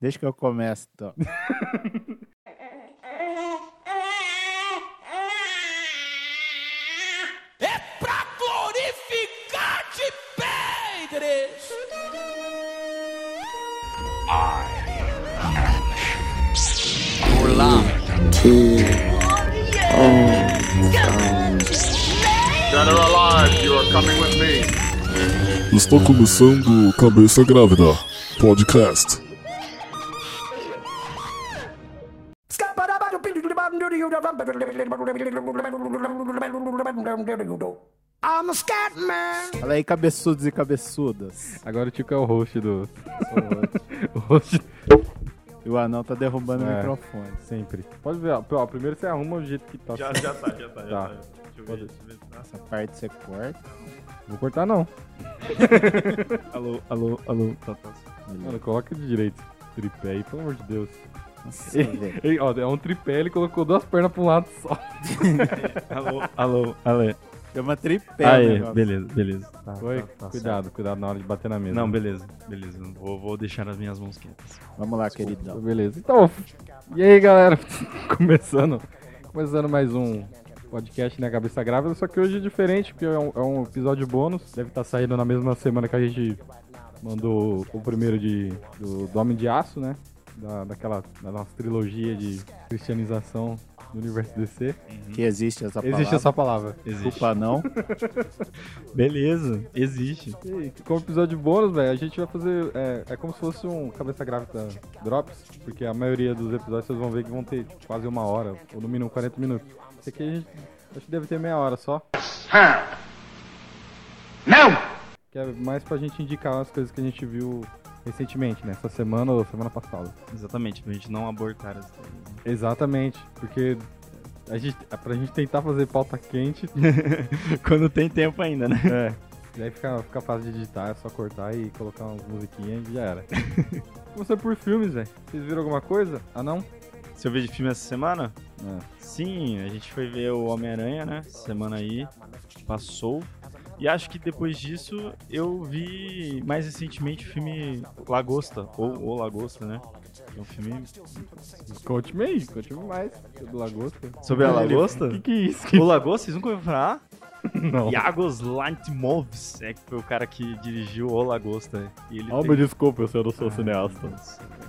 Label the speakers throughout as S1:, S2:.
S1: Deixa que eu comece, então.
S2: É pra glorificar de Pedres!
S3: Dead or alive, you are coming with me.
S4: Está começando Cabeça Grávida Podcast.
S2: I'm a scat man!
S1: Fala aí, cabeçudos e cabeçudas.
S5: Agora o Tico é o host do. o host
S1: E o anão tá derrubando o
S5: É.
S1: microfone.
S5: sempre. Pode ver, ó. Ó, primeiro você arruma o jeito que tá.
S3: Já, já tá, já tá, já
S5: Tá.
S3: tá. Deixa eu ver,
S5: Pode.
S3: deixa eu ver. se tá.
S1: Essa parte você corta.
S5: Vou cortar não.
S3: Alô, alô, alô. Tá, tá.
S5: Mano, coloca de direito. Tripé aí, pelo amor de Deus. Ei, ó, é um tripé, ele colocou duas pernas pra um lado só.
S3: Alô, alô, alô.
S1: Chama tripé, o
S3: Aê,
S1: negócio.
S3: beleza, beleza. Tá,
S5: Foi?
S3: tá, tá
S5: cuidado, cuidado na hora de bater na mesa.
S3: certo. Não, beleza, beleza. Vou, vou deixar as minhas mãos quietas.
S1: Vamos lá, queridão.
S5: Beleza. Então, e aí, galera? começando, começando mais um podcast, né? Cabeça Grávida, só que hoje é diferente, porque é um, é um episódio bônus. Deve estar saindo na mesma semana que a gente mandou o primeiro de, do, do Homem de Aço, né? Da, daquela da nossa trilogia de cristianização do universo DC.
S1: Que existe essa palavra.
S5: Existe essa palavra.
S1: Desculpa, não.
S3: Beleza, existe.
S5: E como episódio bônus, velho, a gente vai fazer. É, é como se fosse um cabeça grávida Drops, porque a maioria dos episódios vocês vão ver que vão ter tipo, quase uma hora, ou no mínimo 40 minutos. Esse aqui a gente acho que deve ter meia hora só.
S2: Não!
S5: Que é mais pra gente indicar as coisas que a gente viu recentemente, né? Essa semana ou semana passada.
S3: Exatamente, pra gente não abortar as coisas.
S5: Exatamente, porque a gente, é pra gente tentar fazer pauta quente,
S3: Quando tem tempo ainda, né?
S5: é. E aí fica, fica fácil de editar, é só cortar e colocar umas musiquinhas e já era. Começou por filmes, velho. Vocês viram alguma coisa? Ah, não?
S3: Se eu ver de filme essa semana?
S5: É.
S3: Sim, a gente foi ver o Homem-Aranha, né? Semana aí, passou. E acho que depois disso eu vi mais recentemente o filme Lagosta, ou O Lagosta, né? É um filme
S5: Conte-me aí, conte-me mais do Lagosta.
S3: sobre a Lagosta.
S5: O que, que é isso?
S3: O Lagosta, vocês nunca ouviram falar?
S5: Não.
S3: Yagos Lantimovs, é que foi o cara que dirigiu O Lagosta. E ele
S5: Oh,
S3: tem-
S5: me desculpa, eu não sou
S3: Ah,
S5: cineasta.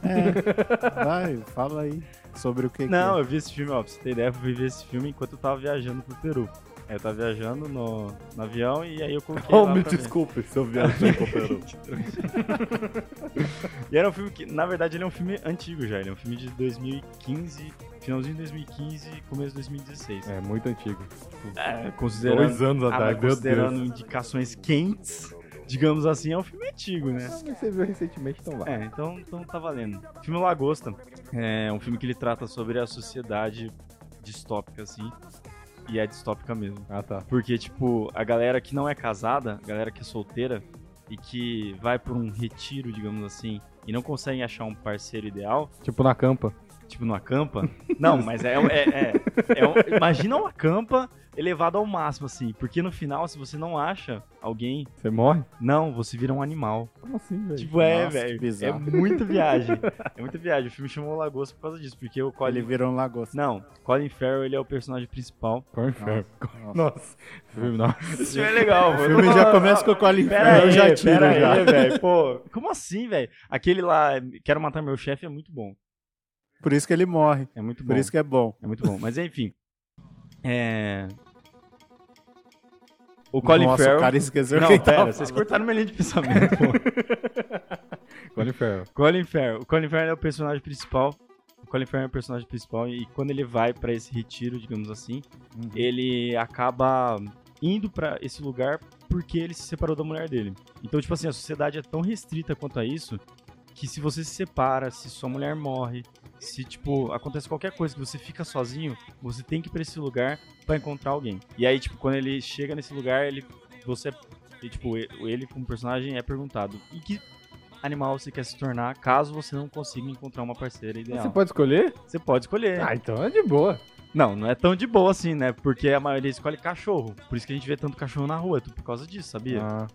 S1: É. Vai, fala aí sobre o que
S3: Não,
S1: que
S3: eu vi esse filme, ó, pra você ter ideia, eu ver esse filme enquanto eu tava viajando pro Peru. Eu tava viajando no, no avião e aí eu coloquei
S5: Oh, me desculpe se eu viajei com.
S3: E era um filme que, na verdade, ele é um filme antigo já. Ele é um filme de 2015, finalzinho de 2015 começo de 2016.
S5: É, muito antigo.
S3: É, considerando,
S5: Dois anos
S3: ah,
S5: atrás, meu
S3: considerando indicações quentes, digamos assim, é um filme antigo, né?
S5: Ah, você viu recentemente, então vai.
S3: É, então, então tá valendo. O filme Lagosta é um filme que ele trata sobre a sociedade distópica, assim. E é distópica mesmo.
S5: Ah, tá.
S3: Porque, tipo, a galera que não é casada, a galera que é solteira e que vai por um retiro, digamos assim, e não consegue achar um parceiro ideal,
S5: Tipo na campa.
S3: tipo numa campa. Não, mas é. é, é, é um- imagina uma campa elevada ao máximo, assim. Porque no final, se você não acha alguém,
S5: Você morre?
S3: não, você vira um animal.
S5: Como assim, velho?
S3: Tipo, é,
S1: Nossa, que
S3: velho. É muita viagem. É muita viagem. O filme chamou Lagosta por causa disso, porque o
S1: ele
S3: Colin.
S1: virou um lagosta.
S3: Não, Colin Farrell ele é o personagem principal.
S5: Qual inferno?
S1: Nossa.
S5: Nossa. Filme, nossa.
S3: Esse filme é legal,
S1: O filme já começa com o Colin Farrell,
S3: aí,
S1: já
S3: pera
S1: já.
S3: aí. Pô, como assim, velho? Aquele lá, Quero Matar Meu Chefe, é muito bom.
S1: Por isso que ele morre.
S3: É muito bom.
S1: Por isso que é bom.
S3: É muito bom. Mas enfim. É. O Colin
S1: Nossa,
S3: Farrell.
S1: o cara esqueceu
S3: Não, pera,
S1: tava
S3: vocês cortaram minha linha de pensamento, pô.
S5: Colin Farrell.
S3: Colin Farrell. O Colin Farrell é o personagem principal. O Colin Farrell é o personagem principal e quando ele vai pra esse retiro, digamos assim,
S1: Uhum.
S3: ele acaba indo pra esse lugar porque ele se separou da mulher dele. Então, tipo assim, a sociedade é tão restrita quanto a isso que se você se separa, se sua mulher morre, se tipo acontece qualquer coisa que você fica sozinho, você tem que ir pra esse lugar pra encontrar alguém. E aí, tipo, quando ele chega nesse lugar, ele você e, tipo, ele como personagem é perguntado: "E que animal você quer se tornar caso você não consiga encontrar uma parceira ideal?"
S5: Você pode escolher?
S3: Você pode escolher.
S5: Ah, então é de boa.
S3: Não, não é tão de boa assim, né? Porque a maioria escolhe cachorro. Por isso que a gente vê tanto cachorro na rua, é tudo por causa disso, sabia?
S5: Ah,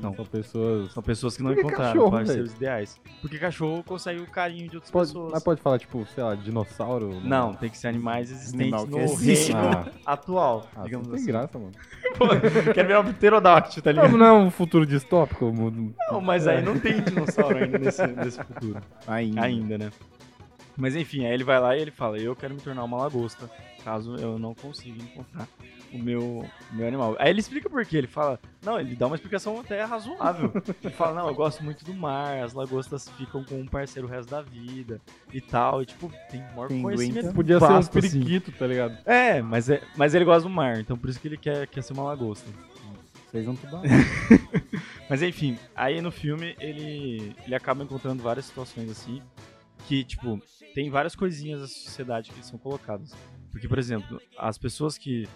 S3: Não.
S5: São pessoas.
S3: São pessoas que não
S5: Por que
S3: encontraram
S5: cachorro,
S3: parceiros ideais. Porque cachorro consegue o carinho de outras
S5: Pode,
S3: pessoas.
S5: mas pode falar, tipo, sei lá, dinossauro?
S3: Não, tem que ser animais existentes
S1: Animal que
S3: no
S1: existe.
S3: reino
S5: Ah.
S3: atual,
S5: Ah,
S3: digamos
S5: não tem
S3: assim.
S5: graça, mano.
S3: Quer virar um pterodáctilo, tá
S5: Não,
S3: ligado?
S5: não é um futuro distópico? mu-
S3: Não, mas aí não tem dinossauro ainda nesse, nesse futuro.
S1: Ainda.
S3: Ainda, né? Mas enfim, aí ele vai lá e ele fala, eu quero me tornar uma lagosta, caso eu não consiga encontrar o meu, meu animal. Aí ele explica por quê, ele fala, não, ele dá uma explicação até razoável. Ele fala, não, eu gosto muito do mar, as lagostas ficam com um parceiro o resto da vida e tal, e tipo, tem maior
S1: Pinguim
S3: conhecimento.
S5: Podia ser um
S3: assim.
S5: periquito, tá ligado?
S3: É, mas, é, mas ele gosta do mar, então por isso que ele quer, quer ser uma lagosta.
S1: Fez um tubarão.
S3: Mas enfim, aí no filme ele, ele acaba encontrando várias situações assim, que, tipo, tem várias coisinhas da sociedade que são colocadas. Porque, por exemplo, as pessoas que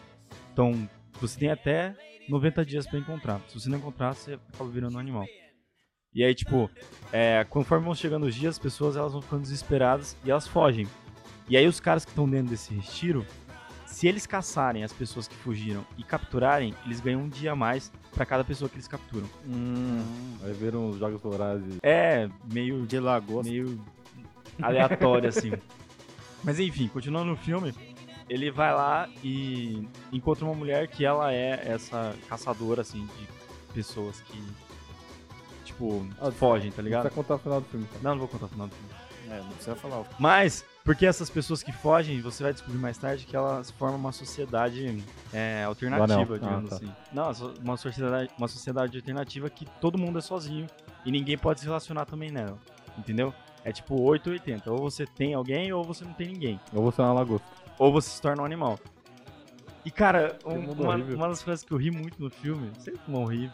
S3: estão. Você tem até 90 dias pra encontrar. Se você não encontrar, você acaba virando um animal. E aí, tipo, é, conforme vão chegando os dias, as pessoas elas vão ficando desesperadas e elas fogem. E aí os caras que estão dentro desse retiro, se eles caçarem as pessoas que fugiram e capturarem, eles ganham um dia a mais pra cada pessoa que eles capturam.
S5: Hum, vai ver uns jogos vorazes.
S3: É meio
S1: De lagosta.
S3: meio aleatório assim. Mas enfim, continuando no filme, ele vai lá e encontra uma mulher que ela é essa caçadora assim de pessoas que tipo
S5: Ah,
S3: fogem, tá
S5: Não
S3: ligado?
S5: precisa contar o final do filme, tá?
S3: Não, não vou contar o final do filme.
S1: É, não precisa falar.
S3: Mas, porque essas pessoas que fogem, você vai descobrir mais tarde que elas formam uma sociedade é, alternativa,
S5: Ah,
S3: digamos
S5: tá.
S3: assim. Não, uma sociedade, uma sociedade alternativa que todo mundo é sozinho e ninguém pode se relacionar também nela. Entendeu? É tipo 8 ou 80. Ou você tem alguém ou você não tem ninguém.
S5: Eu vou ser uma lagosta.
S3: Ou você se torna um animal. E cara, um- uma, uma das coisas que eu ri muito no filme, sempre vão rir.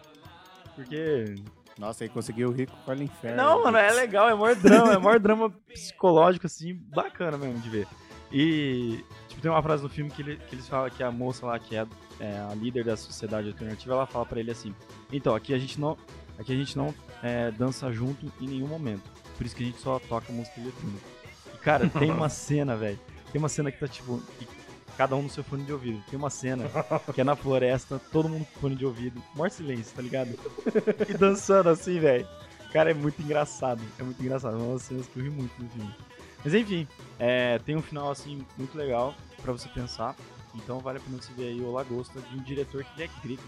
S3: Porque
S1: Nossa, aí conseguiu rir com o inferno.
S3: não, mano, é legal, é maior drama, é maior drama psicológico, assim, bacana mesmo de ver. E, tipo, tem uma frase no filme que, ele- que eles falam que a moça lá, que é, é a líder da sociedade alternativa, ela fala pra ele assim, então, aqui a gente não, aqui a gente não é, dança junto em nenhum momento, por isso que a gente só toca música eletrônica. E, cara, tem uma cena, velho, tem uma cena que tá, tipo, que cada um no seu fone de ouvido. Tem uma cena que é na floresta, todo mundo com fone de ouvido, maior silêncio, tá ligado? E dançando assim, velho. Cara, é muito engraçado. É muito engraçado. É uma das cenas que eu ri muito no filme. Mas enfim, é, tem um final assim muito legal pra você pensar. Então vale a pena você ver aí o Lagosta de um diretor que ele é grego.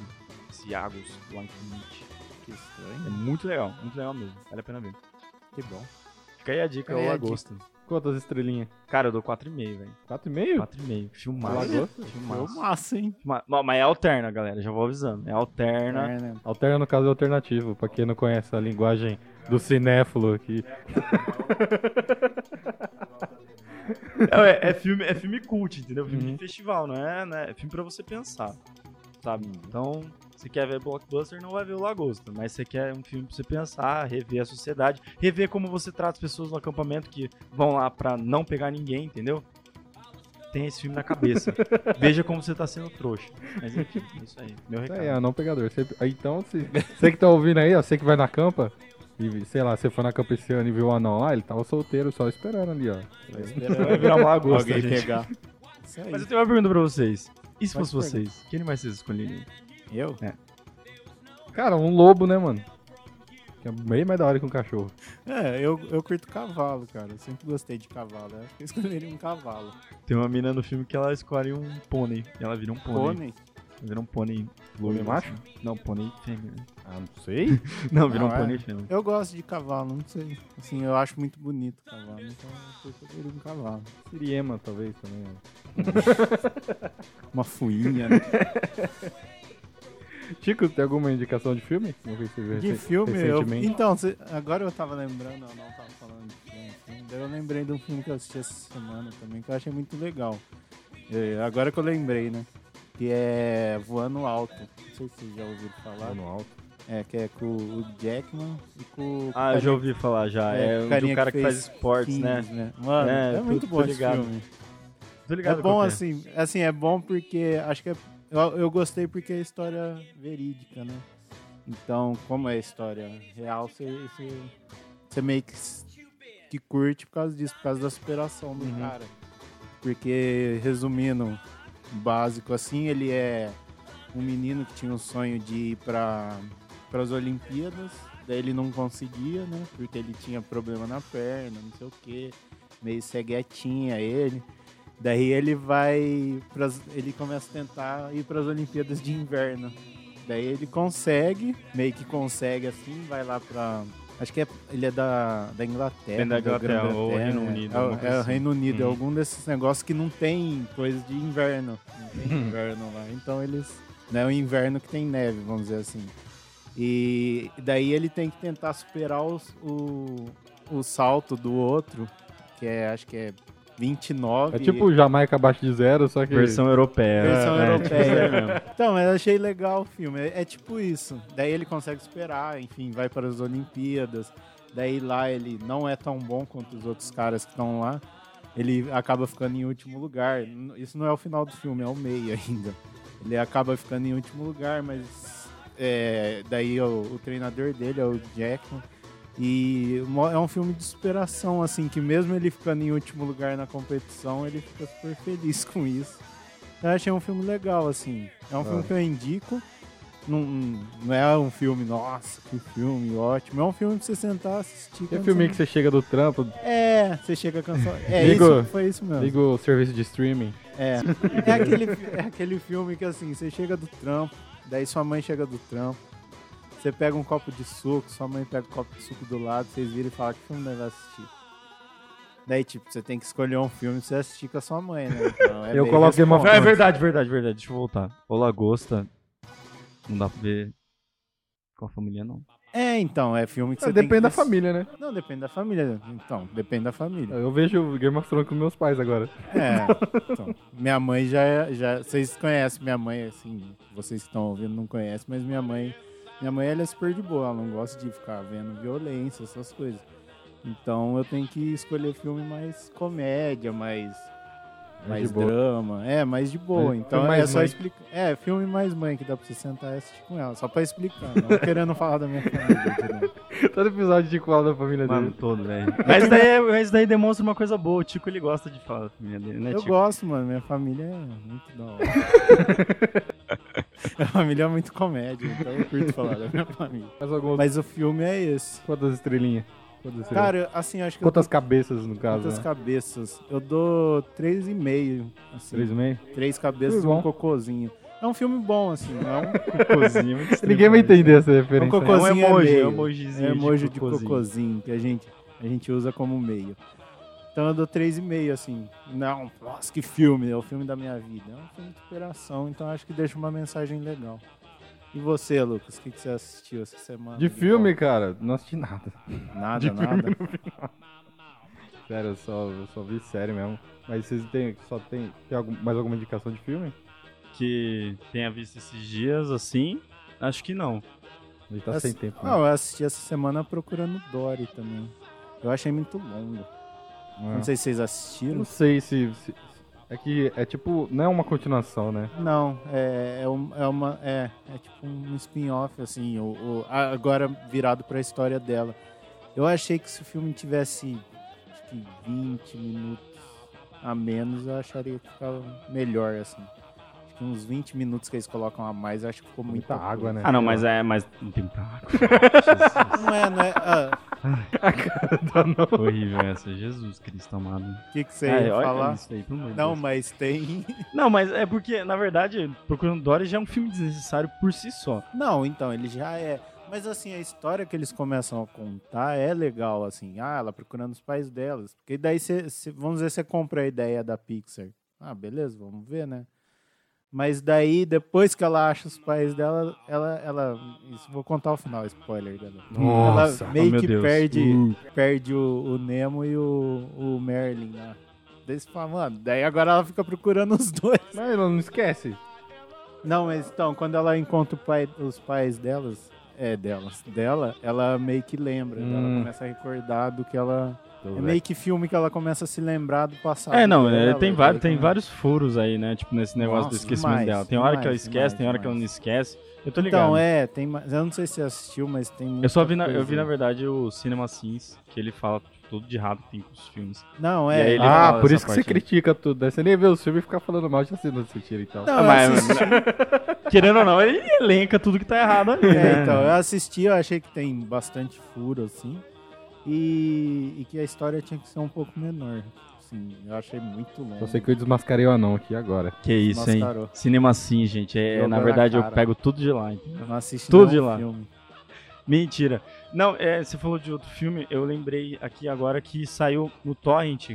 S3: Esse Agos Lankinich.
S1: Que
S3: É
S1: estranho.
S3: muito legal, muito legal mesmo. Vale a pena ver.
S1: Que bom.
S3: Fica aí a dica,
S1: aí
S3: o Lagosta.
S5: Quantas estrelinhas?
S3: Cara, eu dou 4,5, velho.
S5: 4,5?
S3: 4,5. Filmaço. Filmaço.
S1: Massa, hein?
S3: Filma- Não, mas é alterna, galera. Já vou avisando. É alterna.
S1: É, né?
S5: Alterna no caso é alternativo, pra quem não conhece a linguagem do cinéfilo aqui.
S3: É, é filme, é filme cult, entendeu? Filme
S5: Uhum.
S3: de festival, não é, né? É filme pra você pensar, sabe? Então, você quer ver blockbuster, não vai ver o Lagosta, mas você quer um filme pra você pensar, rever a sociedade, rever como você trata as pessoas no acampamento que vão lá pra não pegar ninguém, entendeu? Tem esse filme na cabeça. Veja como você tá sendo trouxa. Mas enfim, é isso aí. Meu
S5: Isso
S3: recado.
S5: aí, é não pegador. Você- aí, então, se, você que tá ouvindo aí, ó, você que vai na campa, e sei lá, você foi na campa esse ano e viu o anão lá, ele tava solteiro, só esperando ali, ó.
S1: Vai esperando
S3: Vai virar uma lagosta,
S1: alguém
S3: gente.
S1: pegar. Isso aí.
S3: Mas eu tenho uma pergunta pra vocês. E se fosse vocês? Que animais vocês escolheriam?
S1: Eu?
S5: Cara, um lobo, né, mano? Que é bem mais da hora que um cachorro.
S1: É, eu, eu curto cavalo, cara. Eu sempre gostei de cavalo. Eu acho que eu escolheria um cavalo.
S3: Tem uma mina no filme que ela escolhe um pônei. E ela vira um pônei.
S1: Pônei?
S3: Vira um pônei loiro,
S5: macho?
S3: assim. Não, pônei fêmea. né?
S5: Ah, não sei.
S3: Não, vira um
S1: Não, é.
S3: pônei fêmea.
S1: Eu gosto de cavalo, não sei. Assim, eu acho muito bonito o cavalo, então eu escolheria um cavalo.
S5: Siriema, talvez, também. ó.
S1: Uma fuinha, né?
S5: Chico, tem alguma indicação de filme?
S1: De filme, eu... Então, cê- agora eu tava lembrando, eu não tava falando de filme, assim, daí eu lembrei de um filme que eu assisti essa semana também, que eu achei muito legal. É, agora que eu lembrei, né? Que é Voando Alto. Não sei se vocês já ouviram falar.
S5: No alto.
S1: É, que é com o Jackman e com o
S3: Ah, eu já ouvi falar já.
S1: É,
S3: É, um
S1: carinha
S3: do cara
S1: que
S3: que faz esportes, né?
S1: Kings, Mano,
S3: É,
S1: é,
S3: tô-
S1: muito
S3: tô
S1: bom esse
S3: ligado.
S1: filme.
S3: Tô
S1: É
S3: ligado
S1: bom
S3: qual que
S1: assim, assim, é bom porque acho que é- eu, eu gostei porque é história verídica, né? Então, como é história real, você, você, você meio que, que curte por causa disso, por causa da superação do
S3: Uhum.
S1: cara. Porque, resumindo, básico assim, ele é um menino que tinha um sonho de ir para as Olimpíadas. Daí ele não conseguia, né? Porque ele tinha problema na perna, não sei o quê. Meio ceguetinha ele. Daí ele vai. Pras, ele começa a tentar ir para as Olimpíadas de Inverno. Daí ele consegue, meio que consegue assim, vai lá pra. Acho que é, ele é da, da Inglaterra.
S3: Vem da Inglaterra, ou Reino
S1: é.
S3: Unido,
S1: É, o-
S3: alguma coisa
S1: é o
S3: assim.
S1: Reino Unido, é
S3: Uhum.
S1: algum desses negócios que não tem coisa de inverno. Não tem inverno lá. Então eles. Não é o inverno que tem neve, vamos dizer assim. E daí ele tem que tentar superar os- o, o salto do outro, que é, acho que é 29.
S5: É tipo Jamaica abaixo de zero, só que.
S3: Versão europeia.
S1: Versão
S3: É,
S1: europeia.
S3: tipo isso aí mesmo.
S1: Então, mas eu achei legal o filme. É, é tipo isso. Daí ele consegue superar, enfim, vai para as Olimpíadas. Daí lá ele não é tão bom quanto os outros caras que estão lá. Ele acaba ficando em último lugar. Isso não é o final do filme, é o meio ainda. Ele acaba ficando em último lugar, mas é, daí o, o treinador dele é o Jackman. E é um filme de superação, assim, que mesmo ele ficando em último lugar na competição, ele fica super feliz com isso. Eu achei um filme legal, assim. É um filme
S5: Ah.
S1: que eu indico. Não, não é um filme, nossa, que filme ótimo. É um filme pra você sentar, assistir. Quando
S5: filme que você chega do trampo,
S1: É, você chega cansado. É,
S5: Liga-
S1: isso, foi isso mesmo.
S5: liga o serviço de streaming.
S1: É. É aquele, é aquele filme que assim, você chega do trampo, daí sua mãe chega do trampo, você pega um copo de suco, sua mãe pega um copo de suco do lado, vocês viram e falam que filme vai assistir. Daí, tipo, você tem que escolher um filme pra você assistir com a sua mãe, né? Então, é
S5: Eu Game of
S1: responsa.
S3: É verdade, verdade, verdade. Deixa eu voltar. O Lagosta. Não dá pra ver com a família, não.
S1: É, então, é filme que você
S5: Mas
S1: tem
S5: depende
S1: que
S5: da família, né?
S1: Não, depende da família. Então, depende da família.
S5: Eu vejo Game of Thrones com meus pais agora.
S1: É. Então, minha mãe já, é- já. Vocês conhecem minha mãe, assim. Vocês que estão ouvindo não conhecem, mas minha mãe. Minha mãe ela é super de boa, ela não gosta de ficar vendo violência, essas coisas. Então eu tenho que escolher filme mais comédia, mais.
S5: Mais
S1: Mais
S5: de boa.
S1: drama. É, mais de boa.
S5: Mais-
S1: então
S5: filme mais
S1: é só explicar. É, filme mais mãe que dá pra você sentar e assistir com ela. Só pra explicar. Não querendo falar da minha família.
S5: Todo episódio de qual da família
S3: Mano,
S5: dele.
S3: todo, velho. Mas daí, é- mas daí demonstra uma coisa boa. O Tico, ele gosta de falar da família dele, né,
S1: Eu
S3: Tico?
S1: gosto, mano. Minha família é muito da hora. minha família é muito comédia, então eu curto falar da minha família.
S5: Mais alguns.
S1: Mas o filme é esse.
S5: Quantas estrelinhas? Quantas?
S1: Cara, assim, acho que
S5: Quantas
S1: eu
S5: cabeças, no
S1: dou
S5: caso?
S1: quantas
S5: né?
S1: cabeças. Eu dou 3,5. Assim,
S5: Três e meio?
S1: Três cabeças e um cocôzinho. É um filme bom, assim, não é um,
S3: Cocôzinho,
S5: Ninguém vai entender essa
S1: é um
S5: referência. né?
S1: cocôzinho.
S3: É um emoji,
S1: meio.
S3: é um emojizinho
S1: É
S3: de
S1: emoji de
S3: cocôzinho.
S1: cocôzinho, que a gente, a gente usa como meio. Então eu dou 3,5, assim. Não, nossa, que filme, é o filme da minha vida. É um filme de superação, então acho que deixa uma mensagem legal. E você, Lucas, o que, que você assistiu essa semana?
S5: De filme, cara, não assisti nada.
S1: Nada,
S5: de
S1: nada.
S5: Sério, eu só, eu só vi série mesmo. Mas vocês têm, só tem, tem algum- mais alguma indicação de filme?
S3: Que tenha visto esses dias, assim, acho que não.
S5: A gente tá
S1: Assi-
S5: sem tempo. né?
S1: Não, eu assisti essa semana procurando Dory também. Eu achei muito longo.
S5: Ah.
S1: Não sei se vocês assistiram.
S5: Não sei se, se- É que é tipo. Não é uma continuação, né?
S1: Não, é, é, um- é uma. É, é tipo um spin-off, assim, o, o- agora virado pra história dela. Eu achei que se o filme tivesse acho que 20 minutos a menos, eu acharia que ficava melhor, assim. Acho que uns 20 minutos que eles colocam a mais, eu acho que ficou
S5: Muita
S1: muita
S5: água, né?
S3: Ah, não, mas é. Mas não tem muita água.
S1: Não é, não é. ah,
S3: Horrível essa. Jesus Cristo amado.
S1: O que, que você
S3: Ah,
S1: ia
S3: olha
S1: falar?
S3: isso aí,
S1: Não,
S3: Deus.
S1: mas tem.
S3: Não, mas é porque, na verdade, Procurando Dory já é um filme desnecessário por si só.
S1: Não, então, ele já é. Mas assim, a história que eles começam a contar é legal, assim. Ah, ela procurando os pais delas. Porque daí você, você- vamos dizer, você compra a ideia da Pixar. Ah, beleza, vamos ver, né? Mas daí, depois que ela acha os pais dela, ela. ela isso vou contar o final, spoiler dela.
S5: Nossa,
S1: ela meio
S3: oh,
S1: que
S3: Deus.
S1: perde,
S3: Uh.
S1: perde o, o Nemo e o, o Merlin lá. Daí você fala, mano, daí agora ela fica procurando os dois.
S5: Mas ela não esquece.
S1: Não, mas então, quando ela encontra o pai- os pais delas, é delas, dela, ela meio que lembra,
S5: Hum.
S1: ela começa a recordar do que ela É meio que filme que ela começa a se lembrar do passado.
S3: É, não, é,
S1: dela,
S3: tem,
S1: e
S3: vários, tem vários furos aí, né? Tipo, nesse negócio do
S1: Nossa,
S3: esquecimento
S1: demais,
S3: dela. Tem hora que ela
S1: demais,
S3: esquece,
S1: demais,
S3: tem hora que ela não
S1: demais.
S3: esquece. Eu tô ligado.
S1: Então, é, tem mais. Eu não sei se você assistiu, mas tem muita
S3: eu só vi, na, eu vi, na verdade, o Cinema Sins, que ele fala tudo de errado que tem com os filmes.
S1: Não,
S3: E
S1: é. ah,
S5: Ah, por isso que você
S3: aí.
S5: critica tudo, né? Você nem vê o filme e fica falando mal de assim, não assistir então.
S1: Não, eu
S3: mas-
S1: assisti-
S3: Querendo ou não, ele elenca tudo que tá errado ali.
S1: É,
S3: né?
S1: então, eu assisti, eu achei que tem bastante furo, assim. E, e que a história tinha que ser um pouco menor. Assim, eu achei muito longo.
S5: Só sei que eu desmascarei o anão aqui agora.
S3: Que isso, hein?
S1: Mascarou.
S3: Cinema Sim, gente. É,
S1: Jogou
S3: na
S1: na
S3: verdade, eu
S1: cara.
S3: pego tudo de lá, entendeu?
S1: Eu não assisti
S3: Tudo de lá.
S1: filme.
S3: Mentira. Não, é, você falou de outro filme, eu lembrei aqui agora que saiu no Torrent.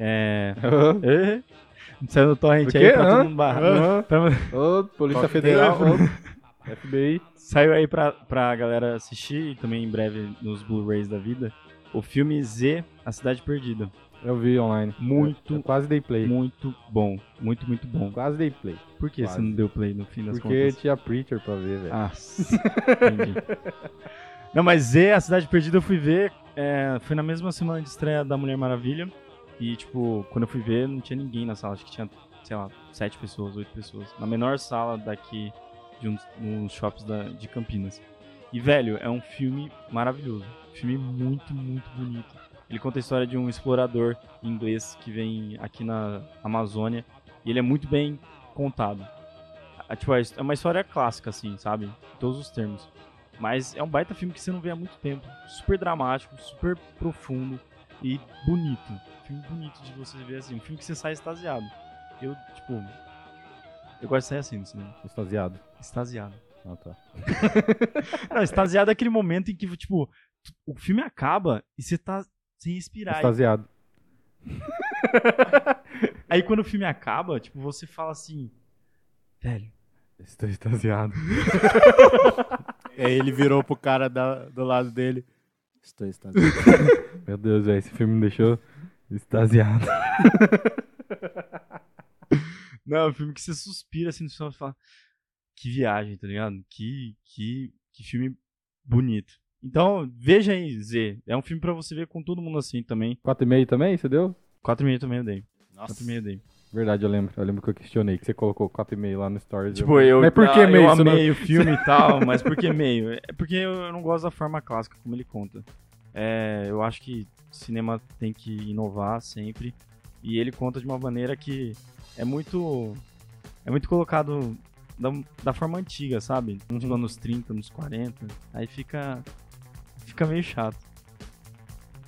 S3: É. é, Saiu no Torrent aí pra todo mundo barrar. Pra-
S5: Ô, Polícia
S1: Toque
S5: Federal, ô, FBI.
S3: Saiu aí pra, pra galera assistir, e também em breve nos Blu-rays da vida, o filme Z, A Cidade Perdida.
S5: Eu vi online.
S3: Muito,
S5: Eu quase dei play.
S3: muito bom. Muito, muito bom.
S5: Quase dei play.
S3: Por que
S5: Quase.
S3: você não deu play no fim das
S5: Porque
S3: contas?
S5: tinha Preacher pra ver, velho.
S3: Ah, entendi. Não, mas Z, A Cidade Perdida, eu fui ver. é, foi na mesma semana de estreia da Mulher Maravilha. E, tipo, quando eu fui ver, não tinha ninguém na sala. Acho que tinha, sei lá, sete pessoas, oito pessoas. Na menor sala daqui de uns shops da, de Campinas. E, velho, é um filme maravilhoso. Filme muito, muito bonito. Ele conta a história de um explorador inglês que vem aqui na Amazônia. E ele é muito bem contado. A- Tipo, é é uma história clássica, assim, sabe? Em todos os termos. Mas é um baita filme que você não vê há muito tempo. Super dramático, super profundo e bonito. Filme bonito de você ver assim. Um filme que você sai extasiado. Eu, tipo. Eu gosto de sair assim no cinema.
S5: Extasiado.
S3: Extasiado.
S5: Ah, tá.
S3: Não, extasiado é aquele momento em que, tipo, o filme acaba e você tá sem respirar.
S5: Extasiado.
S3: Aí quando o filme acaba, tipo, você fala assim. Velho.
S5: Estou extasiado.
S1: Aí ele virou pro cara da- do lado dele. Estou extasiado.
S5: Meu Deus, velho, esse filme me deixou extasiado.
S3: Não, é um filme que você suspira assim no final e fala. Que viagem, tá ligado? Que, que, que filme bonito. Então, veja aí, Z. É um filme pra você ver com todo mundo assim também.
S5: 4,5 também, você deu?
S3: 4,5 também eu dei.
S1: Nossa.
S3: 4,5 eu dei.
S5: Verdade, eu lembro. Eu lembro que eu questionei que você colocou 4,5 lá no Stories.
S3: Tipo, eu,
S5: Mas por que
S3: ah,
S5: meio?
S3: eu
S5: Isso não-
S3: amei o filme e tal, mas por que meio? É porque eu não gosto da forma clássica como ele conta. É, eu acho que cinema tem que inovar sempre. E ele conta de uma maneira que é muito. É muito colocado da, da forma antiga, sabe?
S5: Uhum.
S3: Tipo, anos 30, anos 40. Aí fica. Fica meio chato.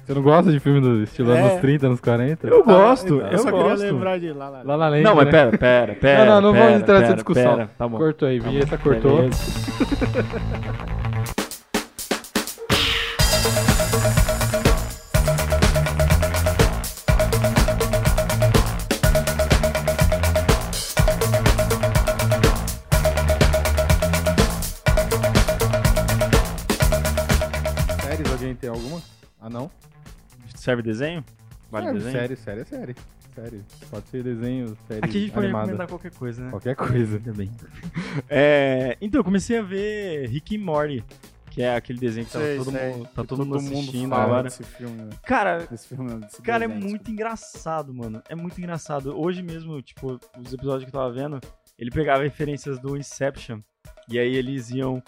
S5: Você não gosta de filme do estilo
S1: É.
S5: anos 30, anos 40?
S3: Eu gosto,
S1: eu
S3: eu
S1: só queria
S3: gosto.
S1: lembrar de lá, lá.
S5: Lá na lente,
S3: Não, mas
S5: né?
S3: pera, pera, pera.
S5: Não, não, não
S3: pera,
S5: vamos entrar nessa
S3: pera,
S5: discussão.
S3: pera, Tá bom.
S5: Cortou aí, vinheta cortou.
S3: Serve desenho? Vale
S5: é,
S3: desenho?
S5: Série, série é série. Série. Pode ser desenho, série
S3: Aqui a gente pode
S5: animada.
S3: recomendar qualquer coisa, né?
S5: Qualquer coisa.
S3: Bem. É, então, eu comecei a ver Rick and Morty, que é aquele desenho que tá
S1: Sei,
S3: todo,
S1: sei.
S3: mundo, tá
S1: Que
S3: todo mundo assistindo agora.
S1: desse filme. né?
S3: Cara,
S1: Desse filme, desse
S3: cara, é
S1: desenho,
S3: muito engraçado, mano. É muito engraçado. Hoje mesmo, tipo, os episódios que eu tava vendo, ele pegava referências do Inception, e aí eles iam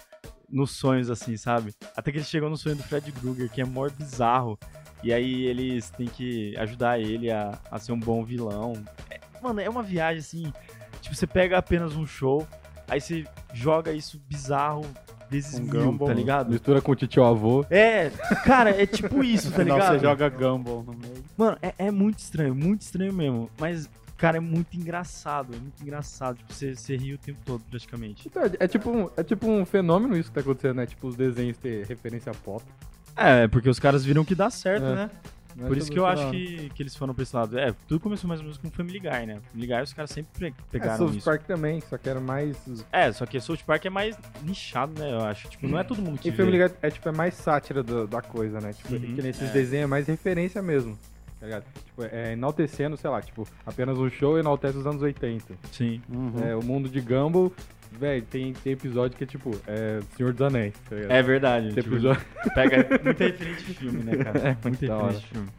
S3: nos sonhos, assim, sabe? Até que eles chegam no sonho do Fred Krueger, que é mó bizarro. E aí eles têm que ajudar ele a, a ser um bom vilão. É- mano, é uma viagem assim. Tipo, você pega apenas um show, aí você joga isso bizarro vezes
S1: Um
S3: mil,
S1: Gumball.
S3: tá ligado?
S5: Mistura com o tio avô.
S3: É, cara, é tipo isso, tá ligado?
S1: você joga Gumball no meio.
S3: Mano, é, é muito estranho, muito estranho mesmo. Mas, cara, é muito engraçado, é muito engraçado. Tipo, você, você ri o tempo todo, praticamente.
S5: Então, é, tipo um, é tipo um fenômeno isso que tá acontecendo, né? Tipo, os desenhos ter referência pop.
S3: É, porque os caras viram que dá certo,
S5: É.
S3: né?
S5: Não é
S3: Por isso que eu acho que, que eles foram pra esse lado. É, tudo começou mais ou menos com Family Guy, né? Family Guy os caras sempre pe-
S5: É,
S3: pegaram
S5: South
S3: isso.
S5: Park também, só que era mais...
S3: É, só que South Park é mais nichado, né? Eu acho. Tipo, não é todo mundo que
S5: E
S3: vê.
S5: Family Guy é, tipo, é mais sátira do- da coisa, né? Tipo,
S3: Uhum,
S5: que nesses
S3: é.
S5: desenhos é mais referência mesmo. Tá ligado? Tipo, é enaltecendo, sei lá, tipo, apenas um show enaltece os anos 80.
S3: Sim.
S5: É, o mundo de Gumball, velho, tem, tem episódio que é tipo, é Senhor dos Anéis, tá ligado?
S3: É verdade.
S5: Tem
S3: Tipo,
S5: episódio...
S3: pega muita referência de filme, né, cara?
S5: É,
S3: muita
S5: hora.
S3: referência de filme.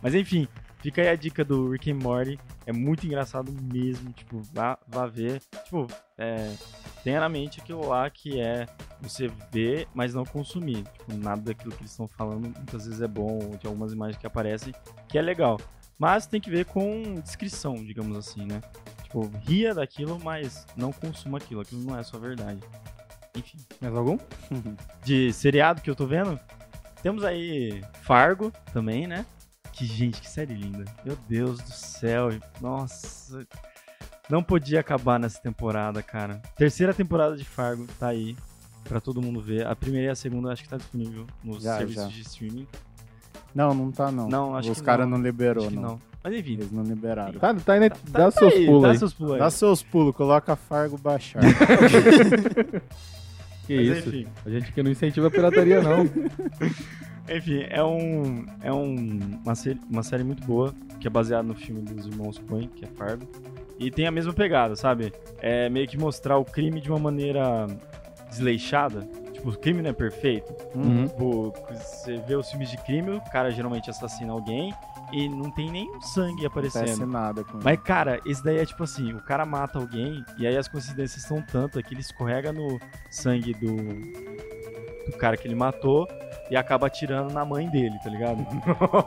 S3: Mas enfim, fica aí a dica do Rick and Morty. É muito engraçado mesmo, tipo, vá, vá ver. Tipo, é, tenha na mente aquilo lá que é você ver, mas não consumir. Tipo, nada daquilo que eles estão falando muitas vezes é bom, de algumas imagens que aparecem, que é legal. Mas tem que ver com descrição, digamos assim, né? Tipo, ria daquilo, mas não consuma aquilo. Aquilo não é sua verdade. Enfim.
S5: Mais algum?
S3: De seriado que eu tô vendo, temos aí Fargo também, né? Que, gente, que série linda. Meu Deus do céu. Nossa. Não podia acabar nessa temporada, cara. Terceira temporada de Fargo tá aí pra todo mundo ver. A primeira e a segunda acho que tá disponível nos
S1: Já,
S3: serviços
S1: já.
S3: de streaming.
S1: Não, não tá não.
S3: Não, acho
S1: Os
S3: que
S1: caras
S3: não.
S1: não, liberou,
S3: Acho que
S1: não.
S3: não. Mas enfim.
S1: Eles não liberaram.
S5: Tá, tá né?
S3: Tá
S5: Dá seus
S3: aí,
S5: pulos
S3: dá
S5: aí.
S3: seus pulos aí.
S1: Dá seus pulos, coloca Fargo baixar.
S5: Que
S3: Mas
S5: isso?
S3: enfim.
S5: A gente que não incentiva a pirataria, não.
S3: Enfim, é, um, é um, uma, série, uma série muito boa, que é baseada no filme dos irmãos Coen, que é Fargo. E tem a mesma pegada, sabe? É meio que mostrar o crime de uma maneira desleixada. Tipo, o crime não é perfeito.
S5: Uhum.
S3: Tipo, você vê os filmes de crime, o cara geralmente assassina alguém e não tem nenhum sangue
S1: Não
S3: aparecendo.
S1: nada com
S3: Mas, cara, esse daí é tipo assim, o cara mata alguém e aí as coincidências são tantas que ele escorrega no sangue do, do cara que ele matou e acaba atirando na mãe dele, tá ligado?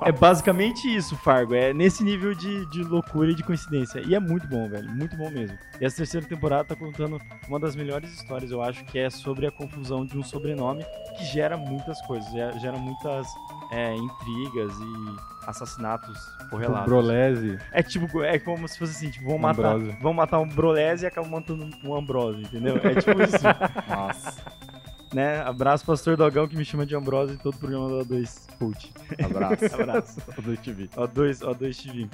S3: é basicamente isso, Fargo. É nesse nível de, de loucura e de coincidência. E é muito bom, velho. Muito bom mesmo. E essa terceira temporada tá contando uma das melhores histórias, eu acho, que é sobre a confusão de um sobrenome que gera muitas coisas. Gera, muitas é, intrigas e assassinatos correlatos.
S5: Brolese.
S3: É tipo, é como se fosse assim, tipo, vão matar, vão matar um Brolese e acabam matando um Ambrose, entendeu? É tipo isso,
S1: Nossa,
S3: né? Abraço, pastor Dogão, que me chama de Ambrose em todo o programa do O2 Cult.
S1: abraço.
S3: Abraço.
S5: Do TV.
S3: O2, O2 TV.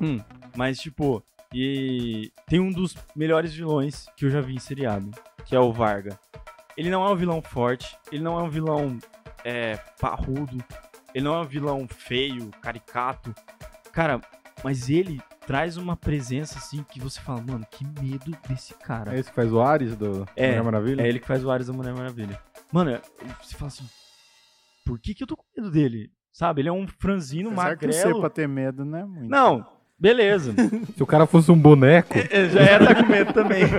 S3: Hum, mas, tipo, e tem um dos melhores vilões que eu já vi em seriado, que é o Varga. Ele não é um vilão forte, ele não é um vilão é, parrudo, ele não é um vilão feio, caricato. Cara, mas ele traz uma presença assim que você fala, mano, que medo desse cara.
S5: É esse que faz o Ares do
S3: É,
S5: Mulher Maravilha?
S3: É ele que faz o Ares da Mulher Maravilha. Mano, é- você fala assim, por que que eu tô com medo dele? Sabe, ele é um franzino
S1: Apesar que você
S3: magrelo.
S1: pra ter medo, não é muito.
S3: Não, beleza.
S5: Se o cara fosse um boneco,
S3: Eu já ia estar com medo também.